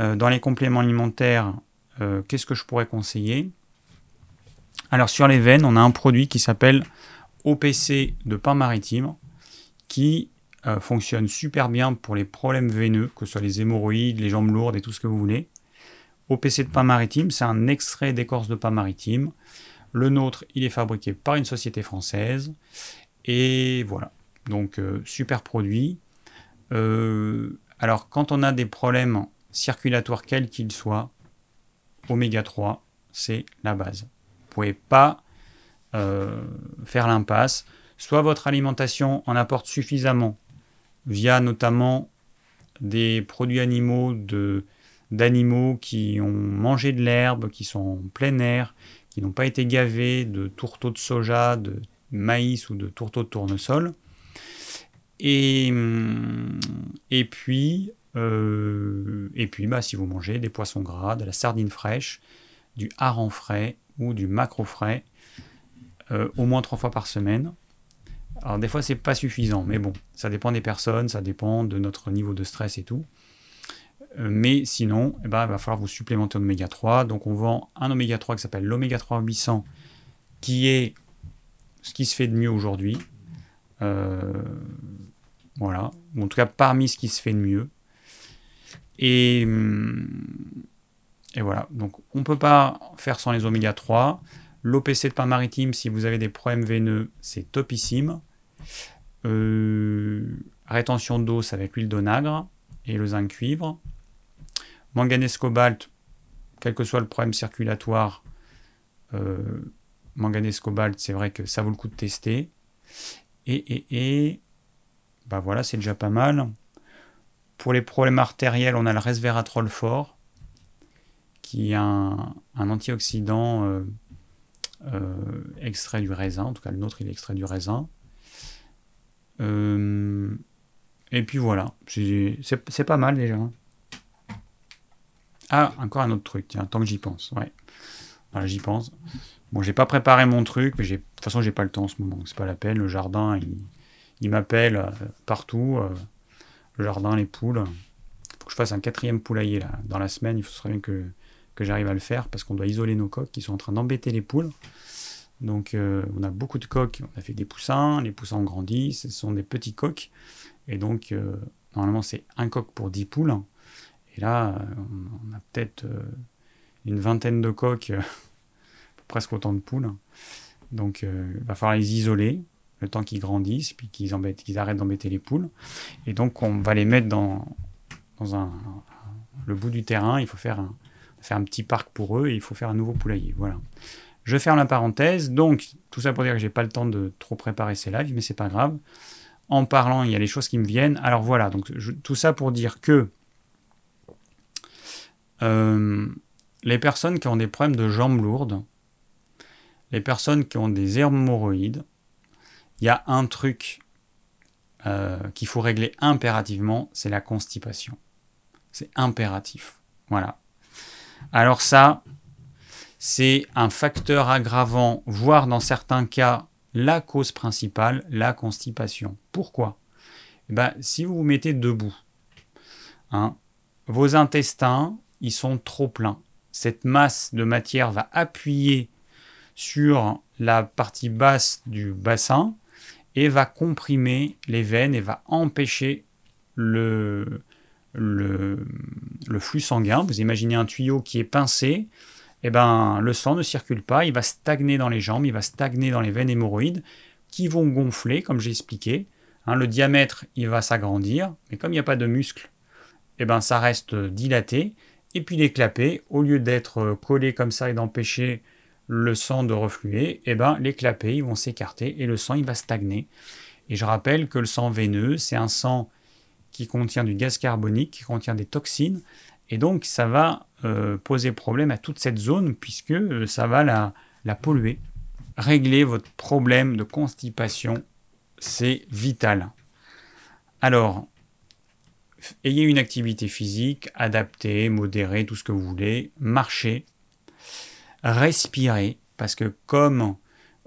euh, dans les compléments alimentaires, euh, qu'est-ce que je pourrais conseiller? Alors sur les veines, on a un produit qui s'appelle OPC de pain maritime, qui euh, fonctionne super bien pour les problèmes veineux, que ce soit les hémorroïdes, les jambes lourdes et tout ce que vous voulez. OPC de pain maritime, c'est un extrait d'écorce de pain maritime le nôtre, il est fabriqué par une société française. Et voilà. Donc, super produit. Alors, quand on a des problèmes circulatoires, quels qu'ils soient, oméga 3, c'est la base. Vous ne pouvez pas euh, faire l'impasse. Soit votre alimentation en apporte suffisamment via notamment des produits animaux d'animaux qui ont mangé de l'herbe, qui sont en plein air, qui n'ont pas été gavés de tourteaux de soja, de maïs ou de tourteaux de tournesol. Et, hum, et puis, euh, et puis bah, si vous mangez des poissons gras, de la sardine fraîche, du hareng frais ou du maquereau frais, euh, au moins trois fois par semaine. Alors des fois c'est pas suffisant, mais bon, ça dépend des personnes, ça dépend de notre niveau de stress et tout. Euh, mais sinon, eh ben, il va falloir vous supplémenter en oméga 3. Donc on vend un oméga 3 qui s'appelle l'oméga 3 800, qui est ce qui se fait de mieux aujourd'hui. Voilà, en tout cas parmi ce qui se fait de mieux. Et, et voilà, donc on ne peut pas faire sans les oméga 3. L'OPC de pain maritime, si vous avez des problèmes veineux, c'est topissime. Euh, rétention d'eau, avec l'huile d'onagre et le zinc cuivre. Manganèse cobalt, quel que soit le problème circulatoire, euh, cobalt, c'est vrai que ça vaut le coup de tester. Et, et, et bah voilà, c'est déjà pas mal. Pour les problèmes artériels, on a le resveratrol fort, qui est un, antioxydant euh, euh, extrait du raisin. En tout cas, le nôtre, il est extrait du raisin. et puis voilà, c'est pas mal déjà. Ah, encore un autre truc, tiens, tant que j'y pense. Ouais. Voilà, j'y pense. Bon, j'ai pas préparé mon truc, mais de toute façon, j'ai pas le temps en ce moment, c'est pas la peine. Le jardin, il, m'appelle euh, partout. Euh, le jardin, les poules. Faut que je fasse un quatrième poulailler là. Dans la semaine, il faudrait bien que, j'arrive à le faire parce qu'on doit isoler nos coques qui sont en train d'embêter les poules. Donc, euh, on a beaucoup de coques. On a fait des poussins. Les poussins ont grandi. Ce sont des petits coques. Et donc, normalement, c'est un coq pour 10 poules. Et là, on a peut-être euh, une vingtaine de coques, euh, *laughs* presque autant de poules. Donc, euh, il va falloir les isoler le temps qu'ils grandissent, puis qu'ils arrêtent d'embêter les poules. Et donc, on va les mettre dans, un, le bout du terrain. Il faut faire un, petit parc pour eux et il faut faire un nouveau poulailler. Voilà. Je ferme la parenthèse. Donc, tout ça pour dire que j'ai pas le temps de trop préparer ces lives, mais c'est pas grave. En parlant, il y a les choses qui me viennent. Alors voilà, donc tout ça pour dire que euh, les personnes qui ont des problèmes de jambes lourdes, les personnes qui ont des hémorroïdes, il y a un truc euh, qu'il faut régler impérativement, c'est la constipation. C'est impératif. Voilà. Alors ça, c'est un facteur aggravant, voire dans certains cas la cause principale, la constipation. Pourquoi? Eh ben, Si vous vous mettez debout, hein, vos intestins, ils sont trop pleins. Cette masse de matière va appuyer sur la partie basse du bassin et va comprimer les veines et va empêcher le, flux sanguin. Vous imaginez un tuyau qui est pincé, et eh ben, le sang ne circule pas, il va stagner dans les jambes, il va stagner dans les veines hémorroïdes qui vont gonfler, comme j'ai expliqué. Hein, le diamètre, il va s'agrandir, mais comme il n'y a pas de muscle, eh ben, ça reste dilaté. Et puis les au lieu d'être collés comme ça et d'empêcher le sang de refluer, eh ben, les clapets vont s'écarter et le sang il va stagner. Et je rappelle que le sang veineux, c'est un sang qui contient du gaz carbonique, qui contient des toxines, et donc ça va euh, poser problème à toute cette zone puisque euh, ça va la, la polluer. Régler votre problème de constipation, c'est vital. Alors, ayez une activité physique adaptée, modérée, tout ce que vous voulez, marchez, respirez, parce que comme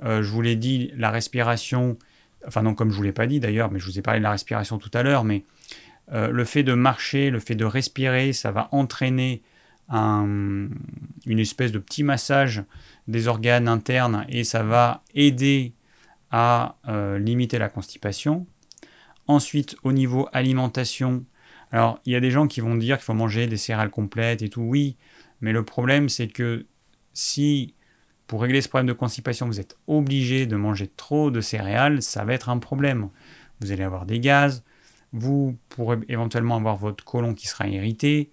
euh, je vous l'ai dit, la respiration, enfin non comme je vous l'ai pas dit d'ailleurs, mais je vous ai parlé de la respiration tout à l'heure, mais euh, le fait de marcher, le fait de respirer, ça va entraîner une espèce de petit massage des organes internes et ça va aider à euh, limiter la constipation. Ensuite, au niveau alimentation, alors il y a des gens qui vont dire qu'il faut manger des céréales complètes et tout, oui, mais le problème c'est que si pour régler ce problème de constipation, vous êtes obligé de manger trop de céréales, ça va être un problème. Vous allez avoir des gaz, vous pourrez éventuellement avoir votre côlon qui sera irrité,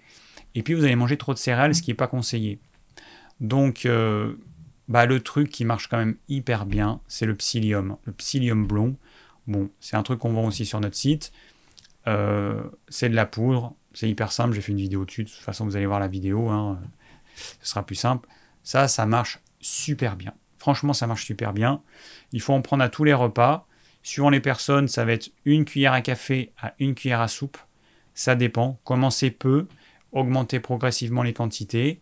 et puis vous allez manger trop de céréales, ce qui n'est pas conseillé. Donc, euh, bah, le truc qui marche quand même hyper bien, c'est le psyllium, le psyllium blond. Bon, c'est un truc qu'on vend aussi sur notre site. Euh, c'est de la poudre, c'est hyper simple, j'ai fait une vidéo dessus, de toute façon vous allez voir la vidéo, hein. ce sera plus simple. Ça, ça marche super bien. Franchement, ça marche super bien. Il faut en prendre à tous les repas. Suivant les personnes, ça va être une cuillère à café à une cuillère à soupe. Ça dépend. Commencez peu, augmentez progressivement les quantités.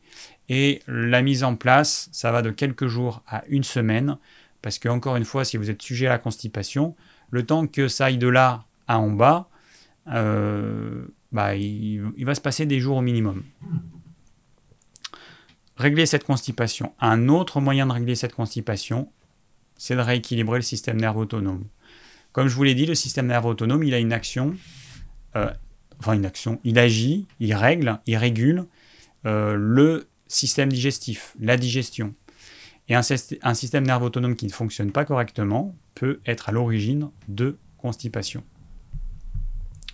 Et la mise en place, ça va de quelques jours à une semaine. Parce que, encore une fois, si vous êtes sujet à la constipation, le temps que ça aille de là à en bas, euh, bah, il, il va se passer des jours au minimum régler cette constipation. Un autre moyen de régler cette constipation, c'est de rééquilibrer le système nerveux autonome. Comme je vous l'ai dit, le système nerveux autonome, il a une action, euh, enfin une action, il agit, il règle, il régule euh, le système digestif, la digestion. Et un, système nerveux autonome qui ne fonctionne pas correctement peut être à l'origine de constipation.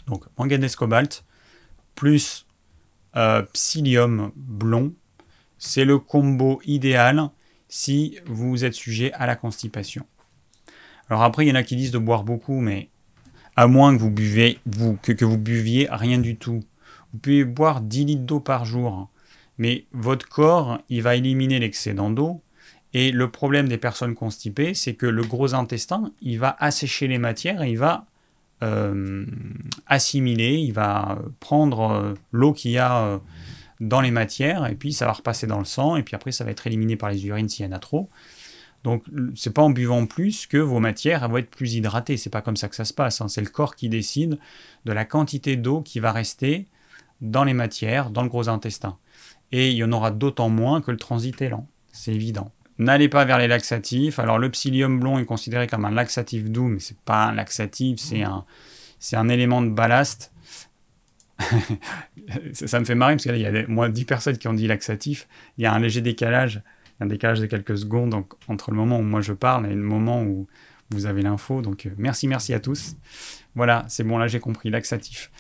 Donc manganèse cobalt plus euh, psyllium blond c'est le combo idéal si vous êtes sujet à la constipation. Alors après, il y en a qui disent de boire beaucoup, mais à moins que vous, buvez, vous, que, vous buviez rien du tout. Vous pouvez boire 10 litres d'eau par jour, mais votre corps, il va éliminer l'excédent d'eau. Et le problème des personnes constipées, c'est que le gros intestin, il va assécher les matières il va euh, assimiler, il va prendre euh, l'eau qu'il y a euh, dans les matières, et puis ça va repasser dans le sang, et puis après ça va être éliminé par les urines s'il y en a trop. Donc c'est pas en buvant plus que vos matières vont être plus hydratées, c'est pas comme ça que ça se passe, hein. c'est le corps qui décide de la quantité d'eau qui va rester dans les matières, dans le gros intestin. Et il y en aura d'autant moins que le transit est lent, c'est évident. N'allez pas vers les laxatifs. Alors le psyllium blond est considéré comme un laxatif doux, mais c'est pas un laxatif, c'est un, c'est un élément de ballast *laughs* ça me fait marrer parce qu'il y a moins 10 personnes qui ont dit laxatif. Il y a un léger décalage, un décalage de quelques secondes donc, entre le moment où moi je parle et le moment où vous avez l'info. Donc euh, merci, merci à tous. Voilà, c'est bon, là j'ai compris, laxatif.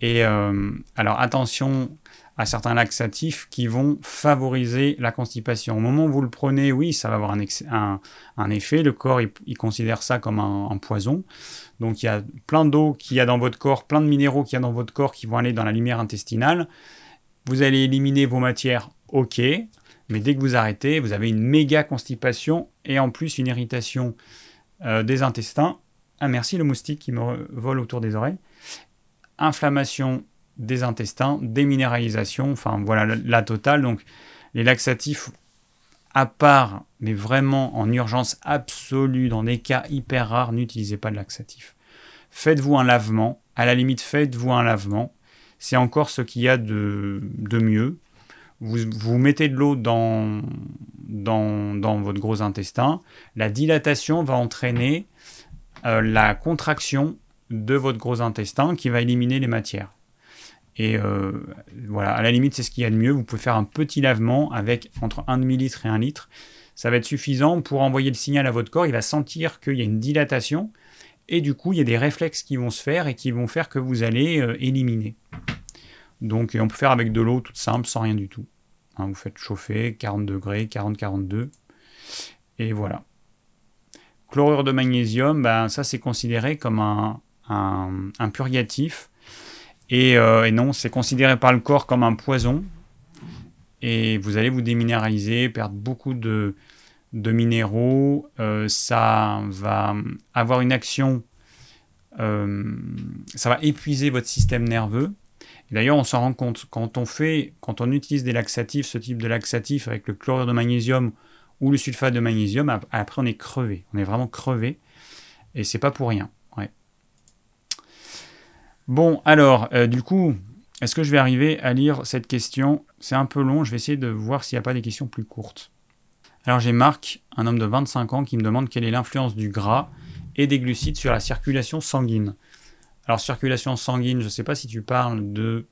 Et euh, alors attention à certains laxatifs qui vont favoriser la constipation. Au moment où vous le prenez, oui, ça va avoir un, effet. Le corps, il, considère ça comme un, poison. Donc il y a plein d'eau qu'il y a dans votre corps, plein de minéraux qu'il y a dans votre corps qui vont aller dans la lumière intestinale. Vous allez éliminer vos matières, ok, mais dès que vous arrêtez, vous avez une méga constipation et en plus une irritation euh, des intestins. Ah merci le moustique qui me vole autour des oreilles. Inflammation des intestins, déminéralisation, enfin voilà la, totale. Donc les laxatifs, à part, mais vraiment en urgence absolue, dans des cas hyper rares, n'utilisez pas de laxatif. Faites-vous un lavement, à la limite faites-vous un lavement, c'est encore ce qu'il y a de, mieux. Vous, mettez de l'eau dans, votre gros intestin, la dilatation va entraîner euh, la contraction de votre gros intestin qui va éliminer les matières. Et euh, voilà, à la limite, c'est ce qu'il y a de mieux. Vous pouvez faire un petit lavement avec entre 1 demi-litre et 1 litre. Ça va être suffisant pour envoyer le signal à votre corps. Il va sentir qu'il y a une dilatation. Et du coup, il y a des réflexes qui vont se faire et qui vont faire que vous allez euh, éliminer. Donc, on peut faire avec de l'eau toute simple, sans rien du tout. Hein, vous faites chauffer 40 degrés, 40-42. Et voilà. Chlorure de magnésium, ben, ça c'est considéré comme un, un purgatif euh, et, non, c'est considéré par le corps comme un poison. Et vous allez vous déminéraliser, perdre beaucoup de, minéraux. Euh, ça va avoir une action, euh, ça va épuiser votre système nerveux. D'ailleurs, on s'en rend compte quand on fait, quand on utilise des laxatifs, ce type de laxatif avec le chlorure de magnésium ou le sulfate de magnésium, après on est crevé, on est vraiment crevé, et c'est pas pour rien. Bon, alors, euh, du coup, est-ce que je vais arriver à lire cette question? C'est un peu long, je vais essayer de voir s'il n'y a pas des questions plus courtes. Alors j'ai Marc, un homme de 25 ans, qui me demande quelle est l'influence du gras et des glucides sur la circulation sanguine. Alors circulation sanguine, je ne sais pas si tu parles de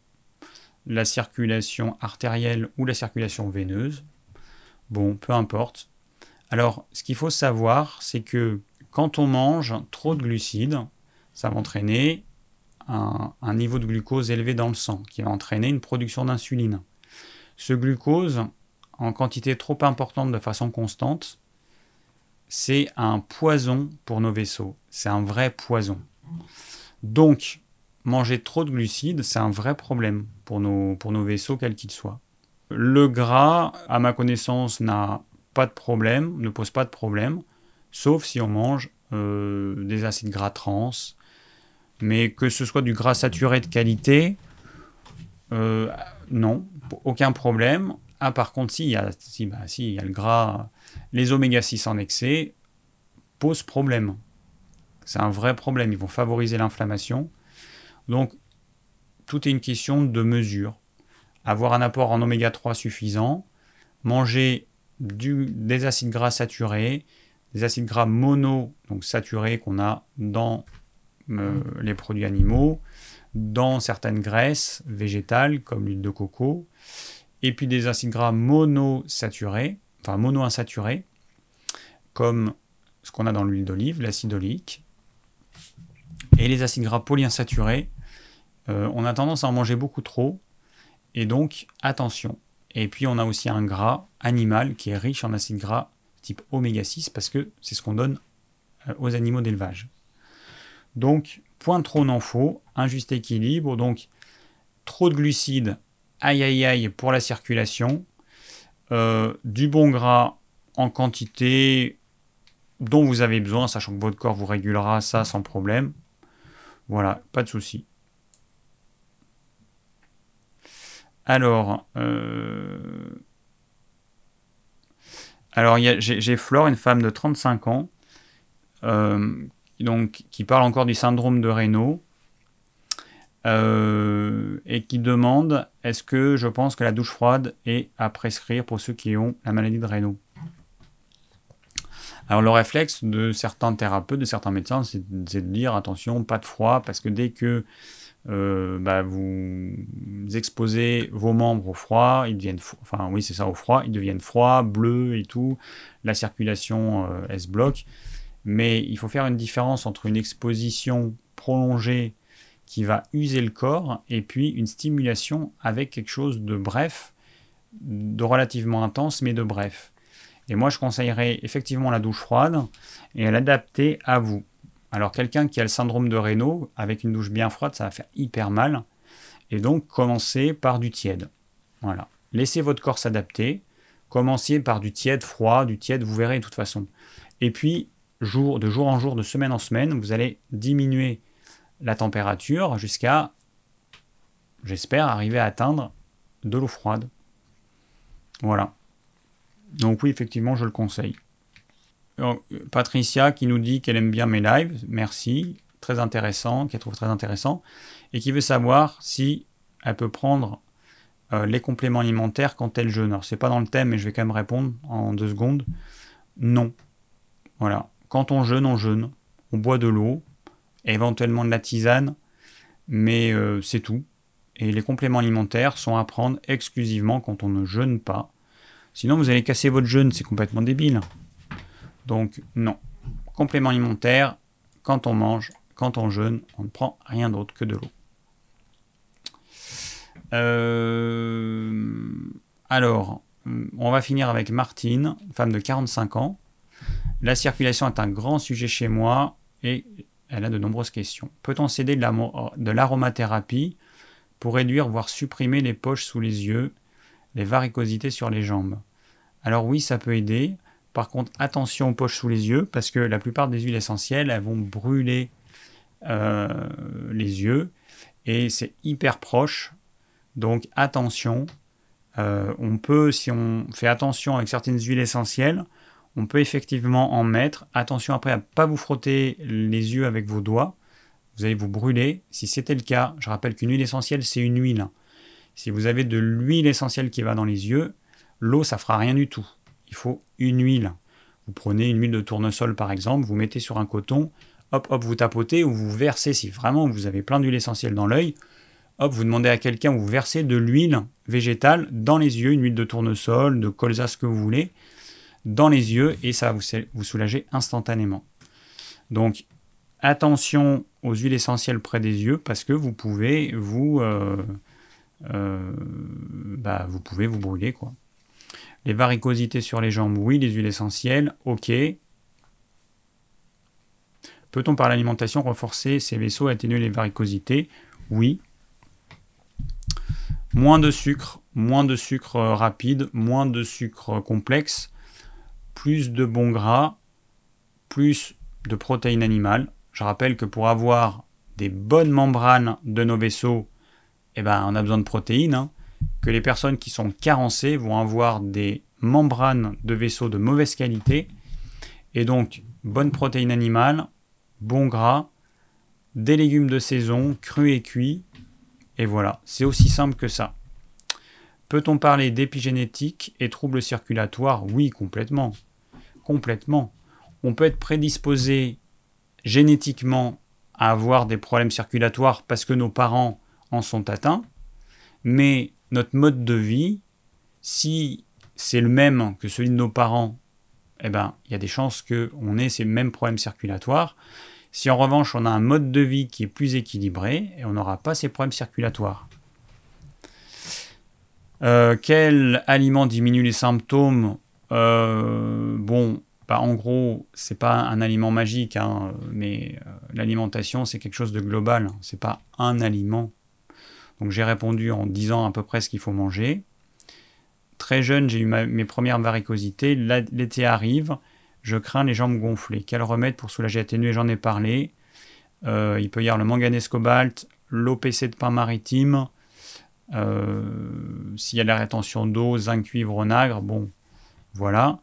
la circulation artérielle ou la circulation veineuse. Bon, peu importe. Alors ce qu'il faut savoir, c'est que quand on mange trop de glucides, ça va entraîner un, niveau de glucose élevé dans le sang, qui va entraîner une production d'insuline. Ce glucose, en quantité trop importante de façon constante, c'est un poison pour nos vaisseaux. C'est un vrai poison. Donc, manger trop de glucides, c'est un vrai problème pour nos, vaisseaux, quels qu'ils soient. Le gras, à ma connaissance, n'a pas de problème, ne pose pas de problème, sauf si on mange euh, des acides gras trans, mais que ce soit du gras saturé de qualité, euh, non, aucun problème. Ah, par contre, si, il y a, si, bah, le gras, les oméga 6 en excès posent problème. C'est un vrai problème. Ils vont favoriser l'inflammation. Donc, tout est une question de mesure. Avoir un apport en oméga 3 suffisant, manger du, des acides gras saturés, des acides gras mono, donc saturés qu'on a dans euh, les produits animaux, dans certaines graisses végétales comme l'huile de coco, et puis des acides gras monosaturés, enfin monoinsaturés, comme ce qu'on a dans l'huile d'olive, l'acide oléique, et les acides gras polyinsaturés, euh, on a tendance à en manger beaucoup trop, et donc attention. Et puis on a aussi un gras animal qui est riche en acides gras type oméga 6 parce que c'est ce qu'on donne euh, aux animaux d'élevage. Donc, point trop n'en faut, un juste équilibre. Donc, trop de glucides, aïe aïe aïe pour la circulation. Euh, du bon gras en quantité dont vous avez besoin, sachant que votre corps vous régulera ça sans problème. Voilà, pas de souci. Alors, euh, alors j'ai Flore, une femme de 35 ans, euh, donc, qui parle encore du syndrome de Raynaud euh, et qui demande est-ce que je pense que la douche froide est à prescrire pour ceux qui ont la maladie de Raynaud? Alors le réflexe de certains thérapeutes, de certains médecins, c'est de dire attention, pas de froid, parce que dès que euh, bah, vous exposez vos membres au froid, ils deviennent, enfin oui c'est ça au froid, ils deviennent froids, bleus et tout, la circulation euh, elle se bloque. Mais il faut faire une différence entre une exposition prolongée qui va user le corps, et puis une stimulation avec quelque chose de bref, de relativement intense, mais de bref. Et moi, je conseillerais effectivement la douche froide et l'adapter à vous. Alors, quelqu'un qui a le syndrome de Raynaud, avec une douche bien froide, ça va faire hyper mal. Et donc, commencez par du tiède. Voilà. Laissez votre corps s'adapter. Commencez par du tiède, froid, du tiède, vous verrez de toute façon. Et puis, de jour en jour, de semaine en semaine, vous allez diminuer la température jusqu'à, j'espère, arriver à atteindre de l'eau froide. Voilà. Donc oui, effectivement, je le conseille. Patricia qui nous dit qu'elle aime bien mes lives, merci, très intéressant, qu'elle trouve très intéressant, et qui veut savoir si elle peut prendre euh, les compléments alimentaires quand elle jeûne. Alors c'est pas dans le thème, mais je vais quand même répondre en deux secondes. Non. Voilà. Quand on jeûne, on jeûne. On boit de l'eau, éventuellement de la tisane, mais euh, c'est tout. Et les compléments alimentaires sont à prendre exclusivement quand on ne jeûne pas. Sinon, vous allez casser votre jeûne, c'est complètement débile. Donc, non. Complément alimentaire, quand on mange, quand on jeûne, on ne prend rien d'autre que de l'eau. Euh, alors, on va finir avec Martine, femme de 45 ans. La circulation est un grand sujet chez moi et elle a de nombreuses questions. Peut-on céder de l'aromathérapie pour réduire, voire supprimer les poches sous les yeux, les varicosités sur les jambes? Alors oui, ça peut aider. Par contre, attention aux poches sous les yeux, parce que la plupart des huiles essentielles, elles vont brûler euh, les yeux, et c'est hyper proche. Donc attention. Euh, on peut, si on fait attention avec certaines huiles essentielles, on peut effectivement en mettre. Attention après à ne pas vous frotter les yeux avec vos doigts. Vous allez vous brûler. Si c'était le cas, je rappelle qu'une huile essentielle, c'est une huile. Si vous avez de l'huile essentielle qui va dans les yeux, l'eau, ça fera rien du tout. Il faut une huile. Vous prenez une huile de tournesol par exemple, vous mettez sur un coton, hop, hop, vous tapotez ou vous versez, si vraiment vous avez plein d'huile essentielle dans l'œil, hop, vous demandez à quelqu'un, vous versez de l'huile végétale dans les yeux, une huile de tournesol, de colza, ce que vous voulez, dans les yeux et ça va vous, soulager instantanément. Donc attention aux huiles essentielles près des yeux parce que vous pouvez vous, euh, euh, bah, vous pouvez vous brûler quoi. Les varicosités sur les jambes, oui. Les huiles essentielles, ok. Peut-on par l'alimentation renforcer ces vaisseaux et atténuer les varicosités? Oui. Moins de sucre, moins de sucre rapide, moins de sucre complexe, plus de bons gras, plus de protéines animales. Je rappelle que pour avoir des bonnes membranes de nos vaisseaux, eh ben, on a besoin de protéines. Hein que les personnes qui sont carencées vont avoir des membranes de vaisseaux de mauvaise qualité. Et donc, bonne protéine animale, bon gras, des légumes de saison, crus et cuits. Et voilà, c'est aussi simple que ça. Peut-on parler d'épigénétique et troubles circulatoires? Oui, complètement. Complètement. On peut être prédisposé génétiquement à avoir des problèmes circulatoires parce que nos parents en sont atteints, mais notre mode de vie, si c'est le même que celui de nos parents, eh ben, il y a des chances qu'on ait ces mêmes problèmes circulatoires. Si en revanche on a un mode de vie qui est plus équilibré, et on n'aura pas ces problèmes circulatoires. Euh, quel aliment diminue les symptômes euh, Bon, bah, en gros, c'est pas un aliment magique, hein, mais euh, l'alimentation c'est quelque chose de global. C'est pas un aliment donc j'ai répondu en disant à peu près ce qu'il faut manger. Très jeune, j'ai eu mes premières varicosités. L'été arrive, je crains les jambes gonflées. Quel remède pour soulager atténuer J'en ai parlé. Euh, il peut y avoir le manganèse cobalt, l'OPC de pain maritime. S'il y a la rétention d'eau, zinc, cuivre, onagre, bon, voilà.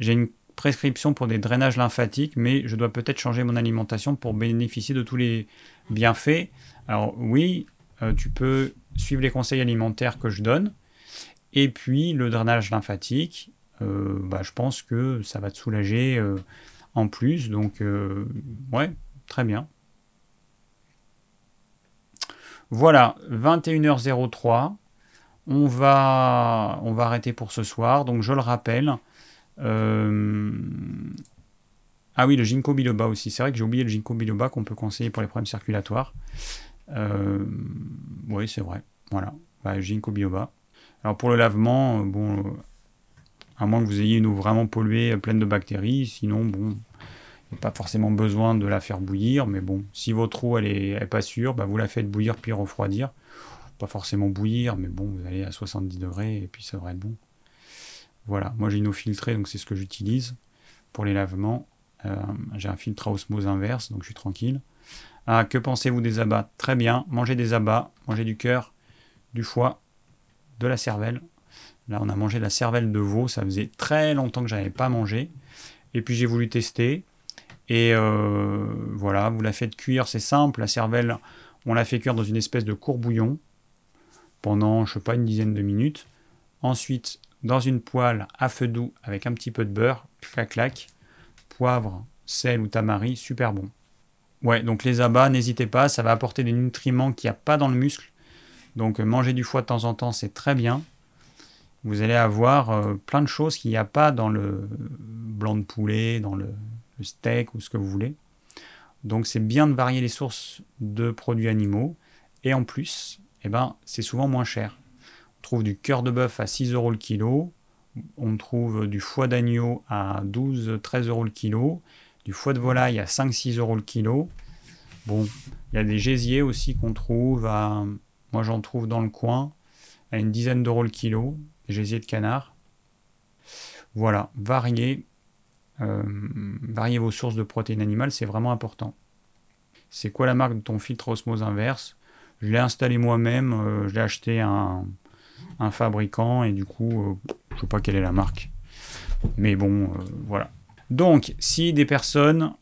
J'ai une prescription pour des drainages lymphatiques, mais je dois peut-être changer mon alimentation pour bénéficier de tous les bienfaits. Alors oui, euh, tu peux suivre les conseils alimentaires que je donne. Et puis le drainage lymphatique, euh, bah, je pense que ça va te soulager euh, en plus. Donc ouais, très bien. Voilà, 21h03. On va, on va arrêter pour ce soir. Donc je le rappelle. Ah oui, le ginkgo biloba aussi. C'est vrai que j'ai oublié le ginkgo biloba qu'on peut conseiller pour les problèmes circulatoires. oui, c'est vrai. Voilà. Bah, Ginkgo biloba. Alors pour le lavement, bon, à moins que vous ayez une eau vraiment polluée, pleine de bactéries, sinon, bon, pas forcément besoin de la faire bouillir, mais bon, si votre eau elle est, pas sûre, bah, vous la faites bouillir puis refroidir. Forcément bouillir, mais bon, vous allez à 70 degrés et puis ça devrait être bon. Voilà, moi j'ai une eau filtrée, donc c'est ce que j'utilise pour les lavements. Euh, j'ai un filtre à osmose inverse, donc je suis tranquille. Ah, que pensez-vous des abats? Très bien, mangez des abats, mangez du cœur, du foie, de la cervelle. Là, on a mangé la cervelle de veau, ça faisait très longtemps que je n'avais pas mangé. Et puis j'ai voulu tester. Et euh, voilà, vous la faites cuire, c'est simple. La cervelle, on la fait cuire dans une espèce de courbouillon pendant, je sais pas, une dizaine de minutes. Ensuite, dans une poêle à feu doux avec un petit peu de beurre, clac clac, poivre, sel ou tamari, super bon. Ouais, donc les abats, n'hésitez pas, ça va apporter des nutriments qu'il n'y a pas dans le muscle. Donc euh, manger du foie de temps en temps, c'est très bien. Vous allez avoir euh, plein de choses qu'il n'y a pas dans le blanc de poulet, dans le, steak ou ce que vous voulez. Donc c'est bien de varier les sources de produits animaux. Et en plus, eh ben, c'est souvent moins cher. On trouve du cœur de bœuf à 6 euros le kilo. On trouve du foie d'agneau à 12-13 euros le kilo. Du foie de volaille à 5-6 euros le kilo. Bon, il y a des gésiers aussi qu'on trouve. Moi j'en trouve dans le coin à une dizaine d'euros le kilo. Des gésiers de canard. Voilà, varier, euh, varier vos sources de protéines animales, c'est vraiment important. C'est quoi la marque de ton filtre osmose inverse? Je l'ai installé moi-même, euh, je l'ai acheté un, fabricant et du coup, euh, je sais pas quelle est la marque. Mais bon, euh, voilà. Donc, si des personnes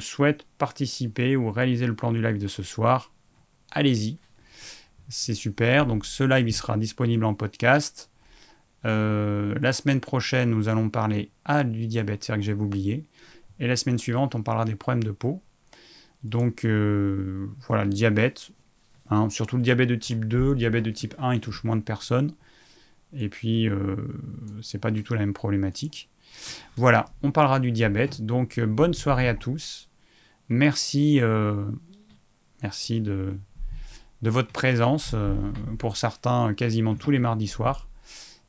souhaitent participer ou réaliser le plan du live de ce soir, allez-y. C'est super. Donc, ce live, il sera disponible en podcast. la semaine prochaine, nous allons parler du diabète, c'est vrai que j'avais oublié. Et la semaine suivante, on parlera des problèmes de peau. Donc voilà, le diabète, Hein, surtout le diabète de type 2, le diabète de type 1, il touche moins de personnes. Et puis, euh, c'est pas du tout la même problématique. Voilà, on parlera du diabète. Donc, euh, bonne soirée à tous. Merci, euh, merci de, votre présence. pour certains, quasiment tous les mardis soirs.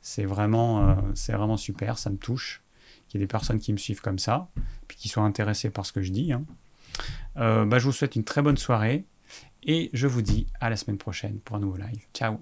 C'est vraiment, c'est vraiment super, ça me touche. Qu'il y ait des personnes qui me suivent comme ça, puis qui soient intéressées par ce que je dis. Hein. Bah, je vous souhaite une très bonne soirée. Et je vous dis à la semaine prochaine pour un nouveau live. Ciao